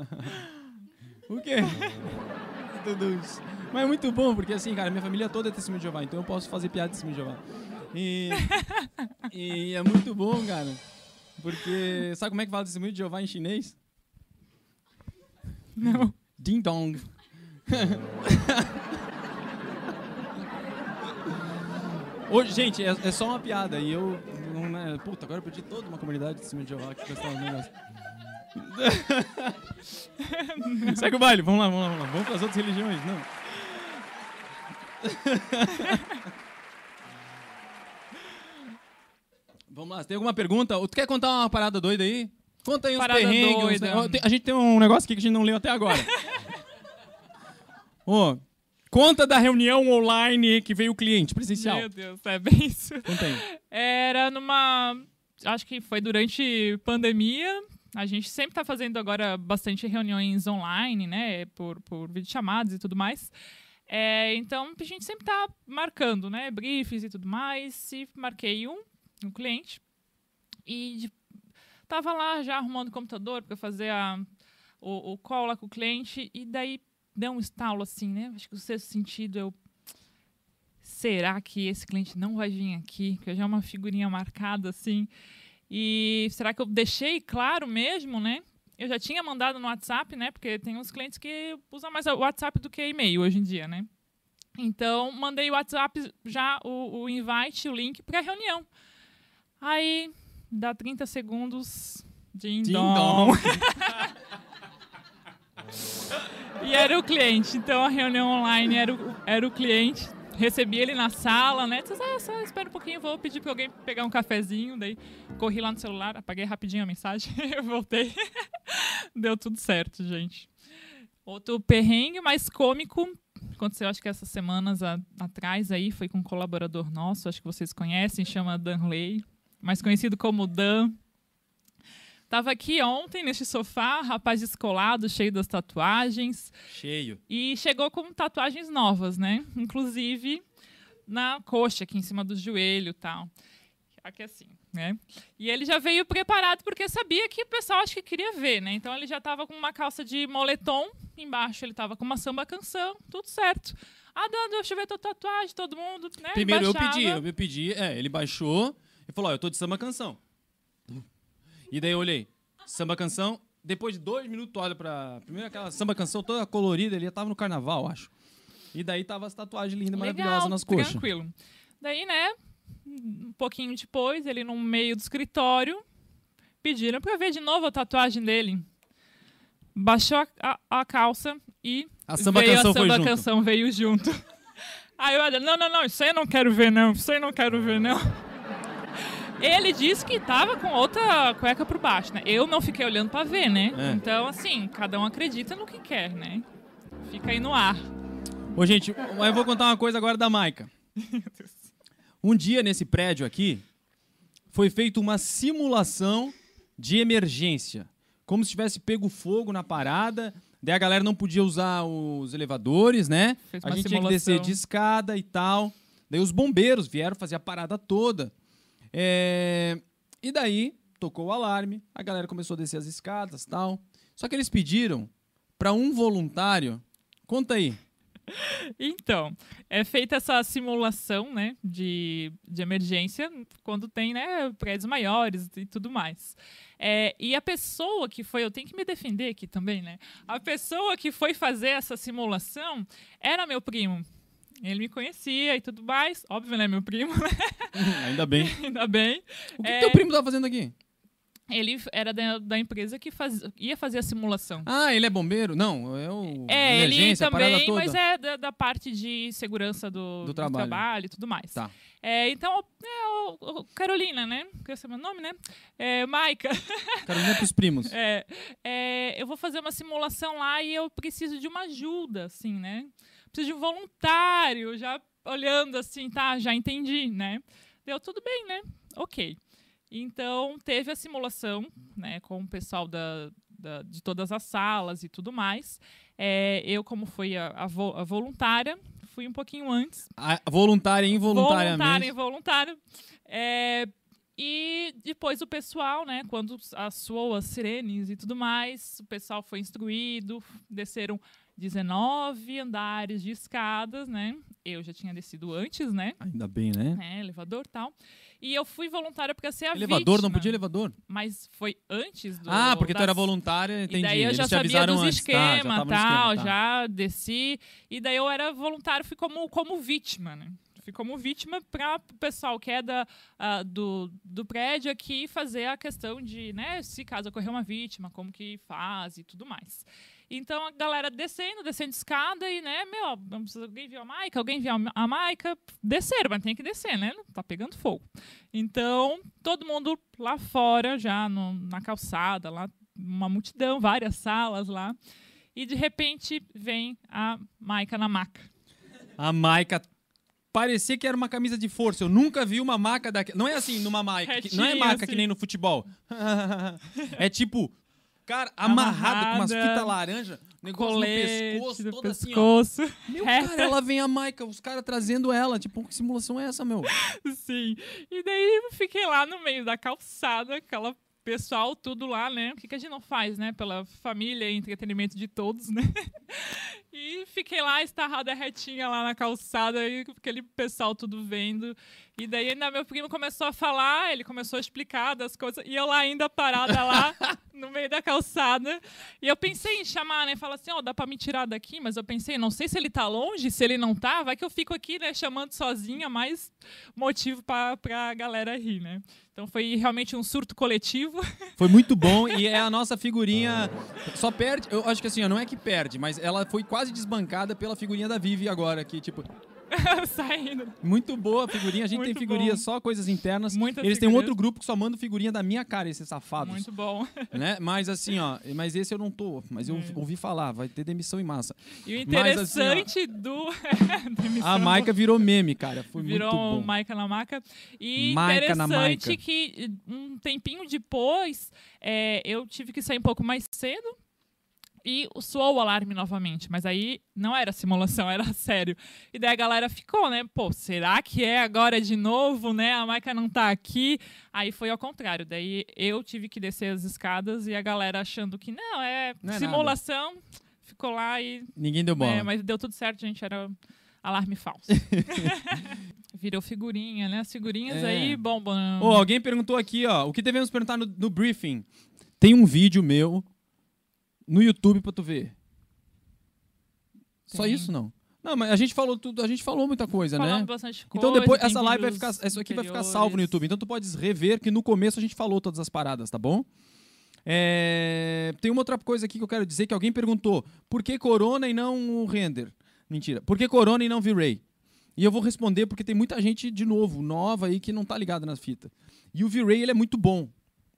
[LAUGHS] o quê? [LAUGHS] todos. Mas é muito bom, porque assim, cara, minha família toda é testemunho de Jeová, então eu posso fazer piada de testemunho de Jeová. E, [LAUGHS] e é muito bom, cara. Porque sabe como é que fala testemunho de Jeová em chinês? Não. Ding dong. Hoje, gente, é, é só uma piada e eu. Não, né, puta, agora eu perdi toda uma comunidade de testemunho de Jeová que gostava do negócio. [LAUGHS] Segue o baile, vamos lá, vamos lá, vamos lá. Vamos para as outras religiões, não. [LAUGHS] Vamos lá, tem alguma pergunta? Tu quer contar uma parada doida aí? Conta aí uns Parada perrengues. uns doida. tem- A gente tem um negócio aqui que a gente não leu até agora. [LAUGHS] Ô, conta da reunião online que veio o cliente presencial. Meu Deus, é bem isso. Conta aí. Era numa. Acho que foi durante pandemia. A gente sempre está fazendo agora bastante reuniões online, né? Por, por videochamadas e tudo mais. É, então a gente sempre está marcando, né? Briefs e tudo mais. E marquei um, um cliente. E tava lá já arrumando o computador para fazer a, o, o call lá com o cliente. E daí deu um estalo assim, né? Acho que o sexto sentido eu será que esse cliente não vai vir aqui? Que já é uma figurinha marcada assim. E será que eu deixei claro mesmo, né? Eu já tinha mandado no WhatsApp, né? Porque tem uns clientes que usam mais o WhatsApp do que e-mail hoje em dia, né? Então, mandei o WhatsApp já, o, o invite, o link para a reunião. Aí, dá 30 segundos. Ding, Ding dong. dong. [LAUGHS] E era o cliente. Então a reunião online era o, era o cliente. Recebi ele na sala, né? Disse, ah, só espera um pouquinho, vou pedir para alguém pegar um cafezinho. Daí corri lá no celular, apaguei rapidinho a mensagem, [LAUGHS] voltei. Deu tudo certo, gente. Outro perrengue mais cômico aconteceu, acho que essas semanas a- atrás aí, foi com um colaborador nosso, acho que vocês conhecem, chama Danley, mais conhecido como Dan. Tava aqui ontem neste sofá, rapaz descolado, cheio das tatuagens, Cheio. e chegou com tatuagens novas, né? Inclusive na coxa, aqui em cima do joelho e tal. Aqui assim, né? E ele já veio preparado porque sabia que o pessoal acho que queria ver, né? Então ele já tava com uma calça de moletom, embaixo ele tava com uma samba canção, tudo certo. Ah, Dan, deixa eu ver tua tatuagem, todo mundo, né? Primeiro eu pedi, eu pedi, é, ele baixou e falou, ó, eu tô de samba canção. E daí eu olhei, samba canção, depois de dois minutos tu olha pra... Primeiro aquela samba canção toda colorida, ele já tava no carnaval, acho. E daí tava as tatuagens lindas, maravilhosas nas coxas. Tranquilo. Daí, né, um pouquinho depois, ele no meio do escritório, pediram pra ver de novo a tatuagem dele. Baixou a, a- a calça e A samba veio canção a samba junto. canção veio junto. [LAUGHS] Aí eu olha, não, não, não, isso aí eu não quero ver não, isso aí eu não quero ver não. Ele disse que tava com outra cueca por baixo, né? Eu não fiquei olhando pra ver, né? É. Então, assim, cada um acredita no que quer, né? Fica aí no ar. Ô, gente, eu vou contar uma coisa agora da Maica. Um dia nesse prédio aqui, foi feita uma simulação de emergência. Como se tivesse pego fogo na parada. Daí a galera não podia usar os elevadores, né? Fez a gente tinha que descer simulação. de escada e tal. Daí os bombeiros vieram fazer a parada toda. É, E daí tocou o alarme, a galera começou a descer as escadas tal. Só que eles pediram para um voluntário. Conta aí. [LAUGHS] Então, é feita essa simulação, né, de, de emergência quando tem, né, prédios maiores e tudo mais. É, e a pessoa que foi, eu tenho que me defender aqui também, né? A pessoa que foi fazer essa simulação era meu primo. Ele me conhecia e tudo mais. Óbvio, né, meu primo, [LAUGHS] Ainda bem. [LAUGHS] ainda bem. O que, É. teu primo tava fazendo aqui? Ele era da, da empresa que faz, ia fazer a simulação. Ah, ele é bombeiro? Não, é o É, ele também, mas é da, da parte de segurança do, Do do trabalho. trabalho. e tudo mais. Tá. É, então, é, o- o Carolina, né? Que é meu nome, né? É, Maica. [LAUGHS] Carolina é pros primos. É, é, eu vou fazer uma simulação lá e eu preciso de uma ajuda, assim, né? Preciso de um voluntário, já olhando assim, tá, já entendi, né? Deu tudo bem, né? Ok. Então, teve a simulação, né, com o pessoal da, da- de todas as salas e tudo mais. É, eu, como fui a, a vo- a voluntária, fui um pouquinho antes. A voluntária e involuntariamente. Voluntário, involuntário. É, e depois o pessoal, né, quando as soou as sirenes e tudo mais, o pessoal foi instruído, desceram 19 andares de escadas, né? Eu já tinha descido antes, né? Ainda bem, né? É, elevador e tal. E eu fui voluntária porque eu ser a elevador, vítima. não podia elevador? Mas foi antes do. Ah, porque tu das- era voluntária, entendi. E daí eu Eles já te sabia avisaram dos tá, já esquemas, no tal, esquema, tá. já desci. E daí eu era voluntário, fui como, como vítima, né? Fui como vítima para o pessoal que é da, ah, do, do prédio aqui fazer a questão de, né, se caso ocorrer uma vítima, como que faz e tudo mais. Então a galera descendo, descendo escada e, né, meu, alguém viu a Maica? Alguém viu a- Maica? Desceram, mas tem que descer, né? Tá pegando fogo. Então, todo mundo lá fora, já no- na calçada, lá, uma multidão, várias salas lá. E de repente vem a Maica na maca. A Maica parecia que era uma camisa de força. Eu nunca vi uma maca daquela. Não é assim numa Maica. que- não é maca assim. que nem no futebol. [LAUGHS] é tipo, cara, amarrado com umas Amarrada, fitas laranja, negócio Colete no pescoço, toda assim, ó. pescoço. Meu, cara, ela vem a Maica, os caras trazendo ela. Tipo, que simulação é essa, meu? [LAUGHS] Sim. E daí eu fiquei lá no meio da calçada, aquela pessoal tudo lá, né? O que, que a gente não faz, né? Pela família e entretenimento de todos, né? [LAUGHS] E fiquei lá, estarrada retinha lá na calçada, e aquele pessoal tudo vendo. E daí ainda meu primo começou a falar, ele começou a explicar das coisas, e eu lá ainda parada lá [LAUGHS] no meio da calçada. E eu pensei em chamar, né? Falar assim, ó, dá pra me tirar daqui, mas eu pensei, não sei se ele tá longe, se ele não tá, vai que eu fico aqui, né, chamando sozinha, mais motivo pra, pra galera rir, né? Então foi realmente um surto coletivo. [LAUGHS] Foi muito bom e é a [LAUGHS] nossa figurinha. Só perde. Eu acho que assim, ó, não é que perde, mas ela foi quase desbancada pela figurinha da Vivi agora, que, tipo, [LAUGHS] saindo. muito boa a figurinha. A gente tem Muito figurinha bom. só coisas internas. Muitas Eles têm um outro grupo que só manda figurinha da minha cara, esses safados. Muito bom. [LAUGHS] Né? Mas assim, ó, mas esse eu não tô. Mas eu É. ouvi falar, vai ter demissão em massa. E o Mas, assim, interessante do. [LAUGHS] A Maica virou meme, cara. Foi virou muito bom. Maica na maca. E Maica na interessante Maica. que um tempinho depois é, eu tive que sair um pouco mais cedo. E soou o alarme novamente, mas aí não era simulação, [LAUGHS] era sério. E daí a galera ficou, né? Pô, será que é agora de novo, né? A Maica não tá aqui. Aí foi ao contrário. Daí eu tive que descer as escadas e a galera achando que não, é Não é simulação. Ficou lá e Ninguém deu bola. é, mas deu tudo certo, gente. Era alarme falso. [LAUGHS] [LAUGHS] Virou figurinha, né? As figurinhas É. aí bombam. Ô, alguém perguntou aqui, ó, o que devemos perguntar no, no briefing? Tem um vídeo meu no YouTube pra tu ver. Só Tem. isso não? Não, mas a gente falou tudo, a gente falou muita coisa, Falamos né? bastante coisa. Então depois essa live vai ficar, isso aqui vai ficar salvo no YouTube. Então tu podes rever que no começo a gente falou todas as paradas, tá bom? É, Tem uma outra coisa aqui que eu quero dizer que alguém perguntou: por que Corona e não o render? Mentira. Por que Corona e não V-Ray? E eu vou responder porque tem muita gente de novo, nova aí que não tá ligada nas fitas. E o V-Ray ele é muito bom,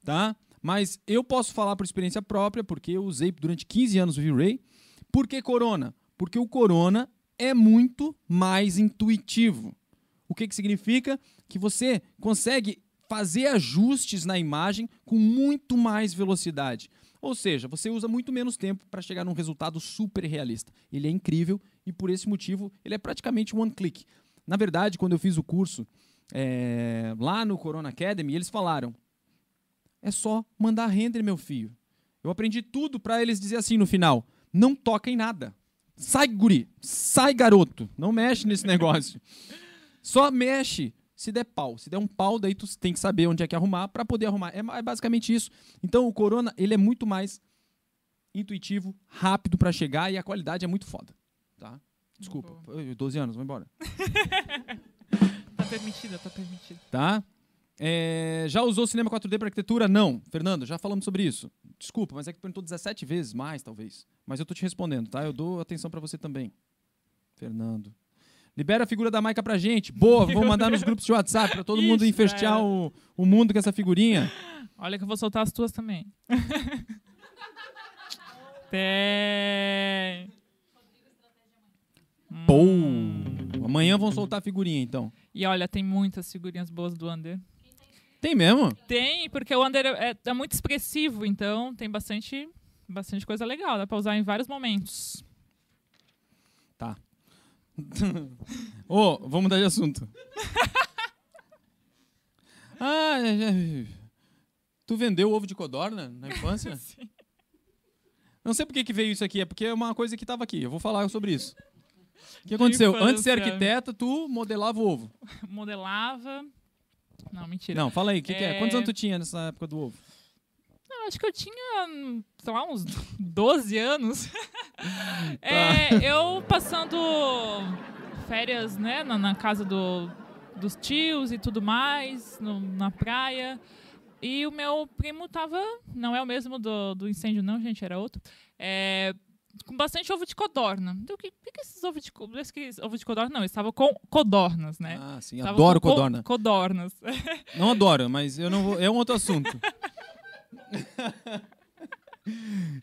tá? Mas eu posso falar por experiência própria, porque eu usei durante 15 anos o V-Ray. Por que Corona? Porque o Corona é muito mais intuitivo. O que, que significa? Que você consegue fazer ajustes na imagem com muito mais velocidade. Ou seja, você usa muito menos tempo para chegar num resultado super realista. Ele é incrível e por esse motivo ele é praticamente one click. Na verdade, quando eu fiz o curso é, lá no Corona Academy, eles falaram: é só mandar render, meu filho. Eu aprendi tudo para eles dizer assim no final: não toca em nada. Sai, guri. Sai, garoto. Não mexe nesse [LAUGHS] negócio. Só mexe se der pau. Se der um pau, daí tu tem que saber onde é que arrumar para poder arrumar. É, é basicamente isso. Então o Corona, ele é muito mais intuitivo, rápido para chegar e a qualidade é muito foda, tá? Desculpa. Oi, 12 anos, vamos embora. [LAUGHS] Tá permitida, tá permitida. Tá? É, já usou cinema 4D para arquitetura? Não. Fernando, já falamos sobre isso. Desculpa, mas é que perguntou 17 vezes mais, talvez. Mas eu tô te respondendo, tá? Eu dou atenção para você também. Fernando. Libera a figura da Maica pra gente. Boa, vou mandar nos grupos de WhatsApp pra todo mundo Ixi, infestear o, o mundo com essa figurinha. Olha que eu vou soltar as tuas também. [LAUGHS] Tem. Pô! Amanhã vão soltar a figurinha, então. E olha, tem muitas figurinhas boas do Under. Tem mesmo? Tem, porque o Under é, é muito expressivo, então tem bastante, bastante coisa legal. Dá pra usar em vários momentos. Tá. [LAUGHS] Ô, vamos mudar de assunto. [LAUGHS] ah, tu vendeu ovo de codorna na [LAUGHS] infância? Sim. Não sei por que que veio isso aqui, é porque é uma coisa que tava aqui. Eu vou falar sobre isso. O que aconteceu? Antes de ser arquiteta, tu modelava o ovo. Modelava. Não, mentira. Não, fala aí, o que, que é? É. Quantos anos tu tinha nessa época do ovo? Não, acho que eu tinha, sei lá, uns 12 anos. [LAUGHS] Tá. É, eu passando férias, né, na, na casa do, dos tios e tudo mais, no- na praia. E o meu primo tava, não é o mesmo do, do incêndio não, gente, era outro, é, com bastante ovo de codorna. Então, o que, que esses ovos de, co- esses ovos de codorna? Não, eles estavam com codornas, né? Ah, sim, Estavam adoro com co- codorna. Codornas. Não adoro, mas eu não vou. É um outro assunto. [LAUGHS]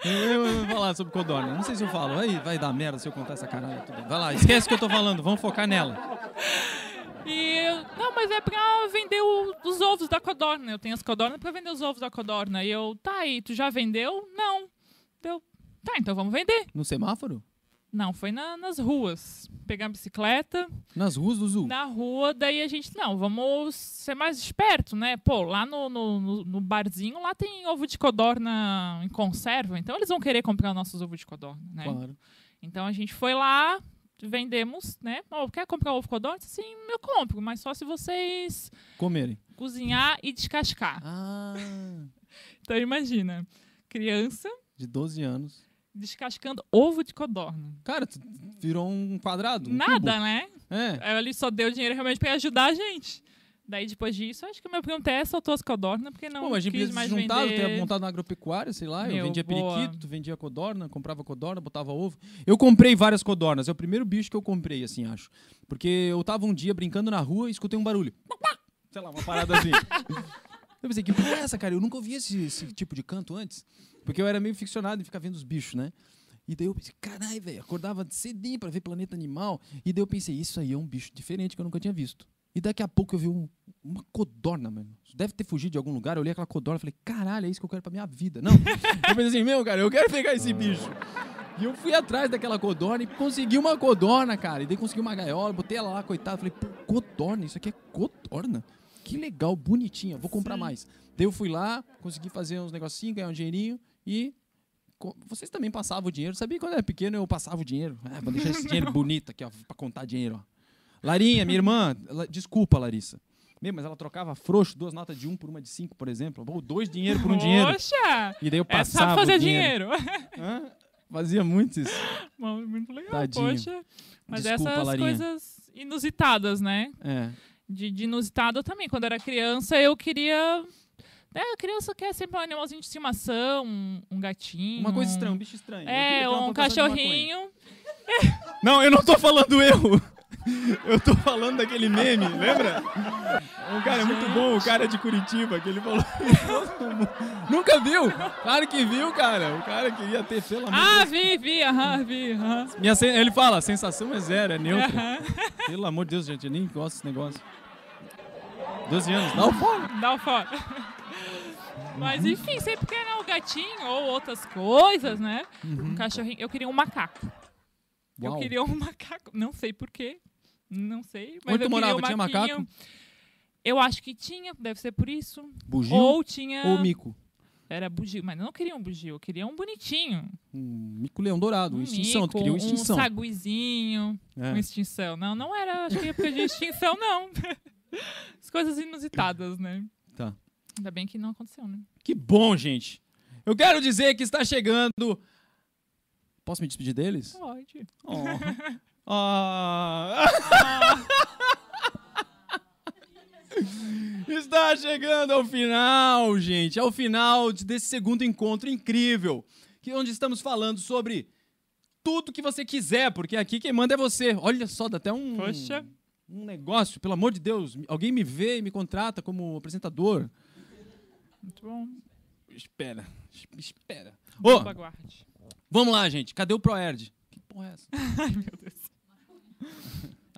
eu, vou falar sobre codorna. Não sei se eu falo. Aí vai dar merda se eu contar essa caralho. Vai lá, esquece o que eu tô falando. Vamos focar nela. E, não, mas é pra vender o- os ovos da codorna. Eu tenho as codornas pra vender os ovos da codorna. E eu, tá aí, tu já vendeu? Não. Eu, tá, então vamos vender. No semáforo? Não, foi na- nas ruas. Pegar a bicicleta Nas ruas do Zul. na rua, daí a gente, não, vamos ser mais esperto, né? Pô, lá no, no, no- barzinho, lá tem ovo de codorna em conserva, então eles vão querer comprar nossos ovos de codorna, né? Claro. Então a gente foi lá, vendemos, né? Oh, quer comprar ovo de codorna? Sim, eu compro, mas só se vocês Comerem. cozinhar e descascar. Ah, [LAUGHS] Então imagina, criança de 12 anos. Descascando ovo de codorna. Cara, tu virou um quadrado. um Nada, né? cubo. É. Aí ele só deu dinheiro realmente pra ajudar a gente. Daí depois disso, acho que o meu primo até soltou as codornas, porque não Pô, mas a gente quis mais juntar, vender. ter montado uma agropecuária, sei lá. eu Meu, vendia boa. periquito, tu vendia codorna, comprava codorna, botava ovo. Eu comprei várias codornas. É o primeiro bicho que eu comprei, assim, acho. Porque eu tava um dia brincando na rua e escutei um barulho. Sei lá, uma parada assim. [LAUGHS] eu pensei, que porra é essa, cara? Eu nunca ouvi esse, esse tipo de canto antes. Porque eu era meio ficcionado em ficar vendo os bichos, né? E daí eu pensei, caralho, velho, acordava cedinho pra ver Planeta Animal. E daí eu pensei, isso aí é um bicho diferente que eu nunca tinha visto. E daqui a pouco eu vi um- uma codorna, mano. Deve ter fugido de algum lugar. Eu olhei aquela codorna e falei, caralho, é isso que eu quero pra minha vida. Não. [LAUGHS] eu pensei assim, meu, cara, eu quero pegar esse bicho. E eu fui atrás daquela codorna e consegui uma codorna, cara. E daí consegui uma gaiola, botei ela lá, coitada. Falei, pô, codorna, isso aqui é codorna? Que legal, bonitinha, vou comprar Sim. mais. Daí eu fui lá, consegui fazer uns negocinhos, ganhar um dinheirinho e. Vocês também passavam o dinheiro. Sabia quando eu era pequeno eu passava o dinheiro. Ah, vou deixar esse [LAUGHS] dinheiro bonito aqui, ó, pra contar dinheiro, ó. Larinha, minha irmã, ela- desculpa, Larissa. Meu, mas ela trocava frouxo, duas notas de um por uma de cinco, por exemplo. Ou dois dinheiro por um dinheiro. Poxa! E daí eu É, passava sabe fazer o dinheiro. dinheiro. [LAUGHS] Hã? Fazia muito isso. [LAUGHS] Muito legal, Tadinho. poxa. Mas Desculpa, essas Larinha. coisas inusitadas, né? É. De, de inusitado também. Quando eu era criança, eu queria. Né, a criança quer sempre um animalzinho de estimação, um, um gatinho. Uma coisa estranha, um bicho estranho. É, um cachorrinho. Não, eu não tô falando eu. Eu tô falando daquele meme, lembra? Um cara é muito bom, o cara de Curitiba, que ele falou. Nunca viu? Claro que viu, cara. O cara queria ter, pelo amor de Ah, vi, vi, aham, vi, aham. Minha sen- Ele fala, a sensação é zero, é neutra. Aham. Pelo amor de Deus, gente, eu nem gosto desse negócio. 12 anos, não fala. Dá o fora. Mas enfim, sempre queria um gatinho ou outras coisas, né? Um cachorrinho. Eu queria um macaco. Eu Uau. queria um [LAUGHS] macaco. Não sei porquê. Não sei. Mas Onde tu eu queria morava? um Tinha macaco? Eu acho que tinha, deve ser por isso. Bugio Ou tinha. ou mico? Era bugio, mas eu não queria um bugio, eu queria um bonitinho. Um mico-leão dourado, Um extinção. Tu mico, queria uma um extinção. saguizinho, É. uma extinção. Não, não era, acho que época de extinção, não. [LAUGHS] As coisas inusitadas, né? Tá. Ainda bem que não aconteceu, né? Que bom, gente. Eu quero dizer que está chegando. Posso me despedir deles? Pode. Oh. [LAUGHS] Ah. [LAUGHS] Está chegando ao final, gente, ao final de- desse segundo encontro incrível, que onde estamos falando sobre tudo que você quiser, porque aqui quem manda é você. Olha só, dá até um Poxa. um negócio, pelo amor de Deus, alguém me vê e me contrata como apresentador. Muito bom. Espera, es- espera. Ô, aguarde. vamos lá, gente. Cadê o Proerd? Que porra é essa? [LAUGHS] Ai, meu Deus.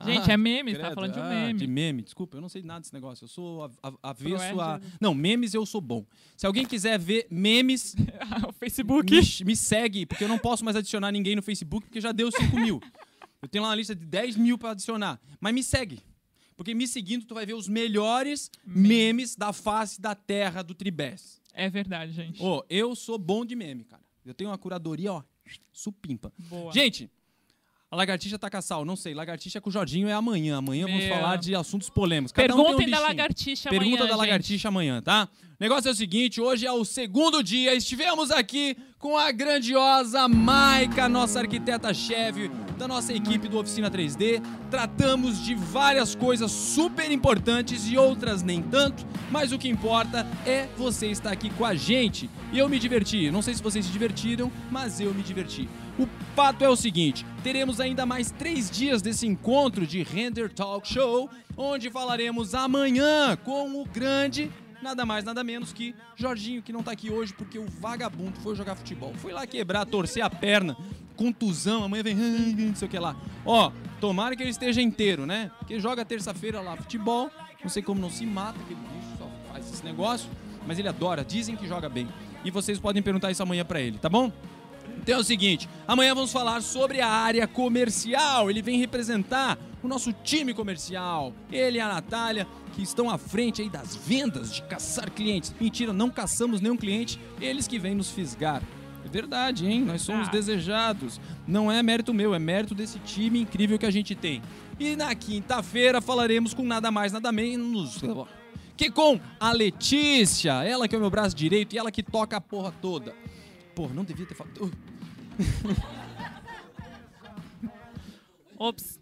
Gente, Ah, é meme, tá credo. falando de um Ah, meme. De meme, desculpa, eu não sei nada desse negócio. Eu sou avesso a. Não, memes eu sou bom. Se alguém quiser ver memes, [LAUGHS] o Facebook. me, me segue, porque eu não posso mais adicionar ninguém no Facebook, porque já deu 5 mil. Eu tenho lá uma lista de 10 mil pra adicionar. Mas me segue. Porque me seguindo, tu vai ver os melhores memes da face da terra do Tribés. É verdade, gente. Ô, eu sou bom de meme, cara. Eu tenho uma curadoria, ó, supimpa. Boa. Gente, a lagartixa tá com a sal. Não sei, lagartixa com o Jorginho é amanhã. Amanhã vamos Meu. falar de assuntos polêmicos. Cada um tem um Perguntem da lagartixa Pergunta amanhã, da gente. lagartixa amanhã, tá? O negócio é o seguinte, hoje é o segundo dia, estivemos aqui com a grandiosa Maica, nossa arquiteta-chefe da nossa equipe do Oficina 3D. Tratamos de várias coisas super importantes e outras nem tanto, mas o que importa é você estar aqui com a gente. E eu me diverti. Não sei se vocês se divertiram, mas eu me diverti. O fato é o seguinte: teremos ainda mais três dias desse encontro de Render Talk Show, onde falaremos amanhã com o grande, nada mais, nada menos que Jorginho, que não tá aqui hoje porque o vagabundo foi jogar futebol. Foi lá quebrar, torcer a perna, contusão, amanhã vem, [LAUGHS] não sei o que lá. Ó, tomara que ele esteja inteiro, né? Porque joga terça-feira lá futebol, não sei como não se mata, aquele bicho só faz esse negócio, mas ele adora, dizem que joga bem. E vocês podem perguntar isso amanhã pra ele, tá bom? Então é o seguinte, amanhã vamos falar sobre a área comercial. Ele vem representar o nosso time comercial. Ele e a Natália, que estão à frente aí das vendas, de caçar clientes. Mentira, não caçamos nenhum cliente, eles que vêm nos fisgar. É verdade, hein? Nós somos Ah. desejados. Não é mérito meu, é mérito desse time incrível que a gente tem. E na quinta-feira falaremos com nada mais, nada menos que com a Letícia. Ela que é o meu braço direito e ela que toca a porra toda. Porra, não devia ter falado. Ops.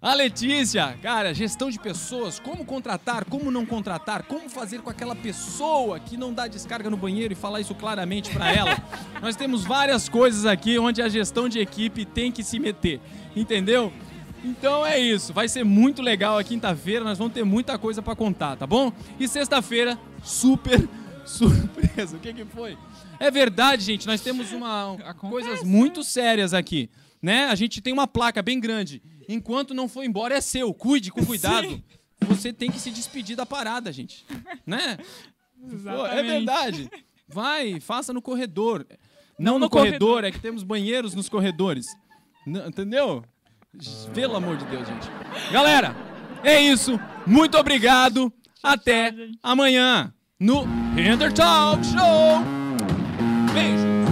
A Letícia, cara, gestão de pessoas, como contratar, como não contratar, como fazer com aquela pessoa que não dá descarga no banheiro e falar isso claramente pra ela. [LAUGHS] Nós temos várias coisas aqui onde a gestão de equipe tem que se meter, entendeu? Então é isso, vai ser muito legal a quinta-feira, nós vamos ter muita coisa pra contar, tá bom? E sexta-feira, super [LAUGHS] surpresa. O que que foi? É verdade, gente, nós temos uma Acontece, coisas muito sérias aqui, né? A gente tem uma placa bem grande. Enquanto não for embora é seu, cuide com cuidado. Você tem que se despedir da parada, gente, né? Pô, é verdade. Vai, faça no corredor. Não, no, no corredor, corredor. é que temos banheiros nos corredores. Entendeu? Pelo amor de Deus, gente. Galera, é isso. Muito obrigado. Até amanhã no Render Talk Show. Beijo.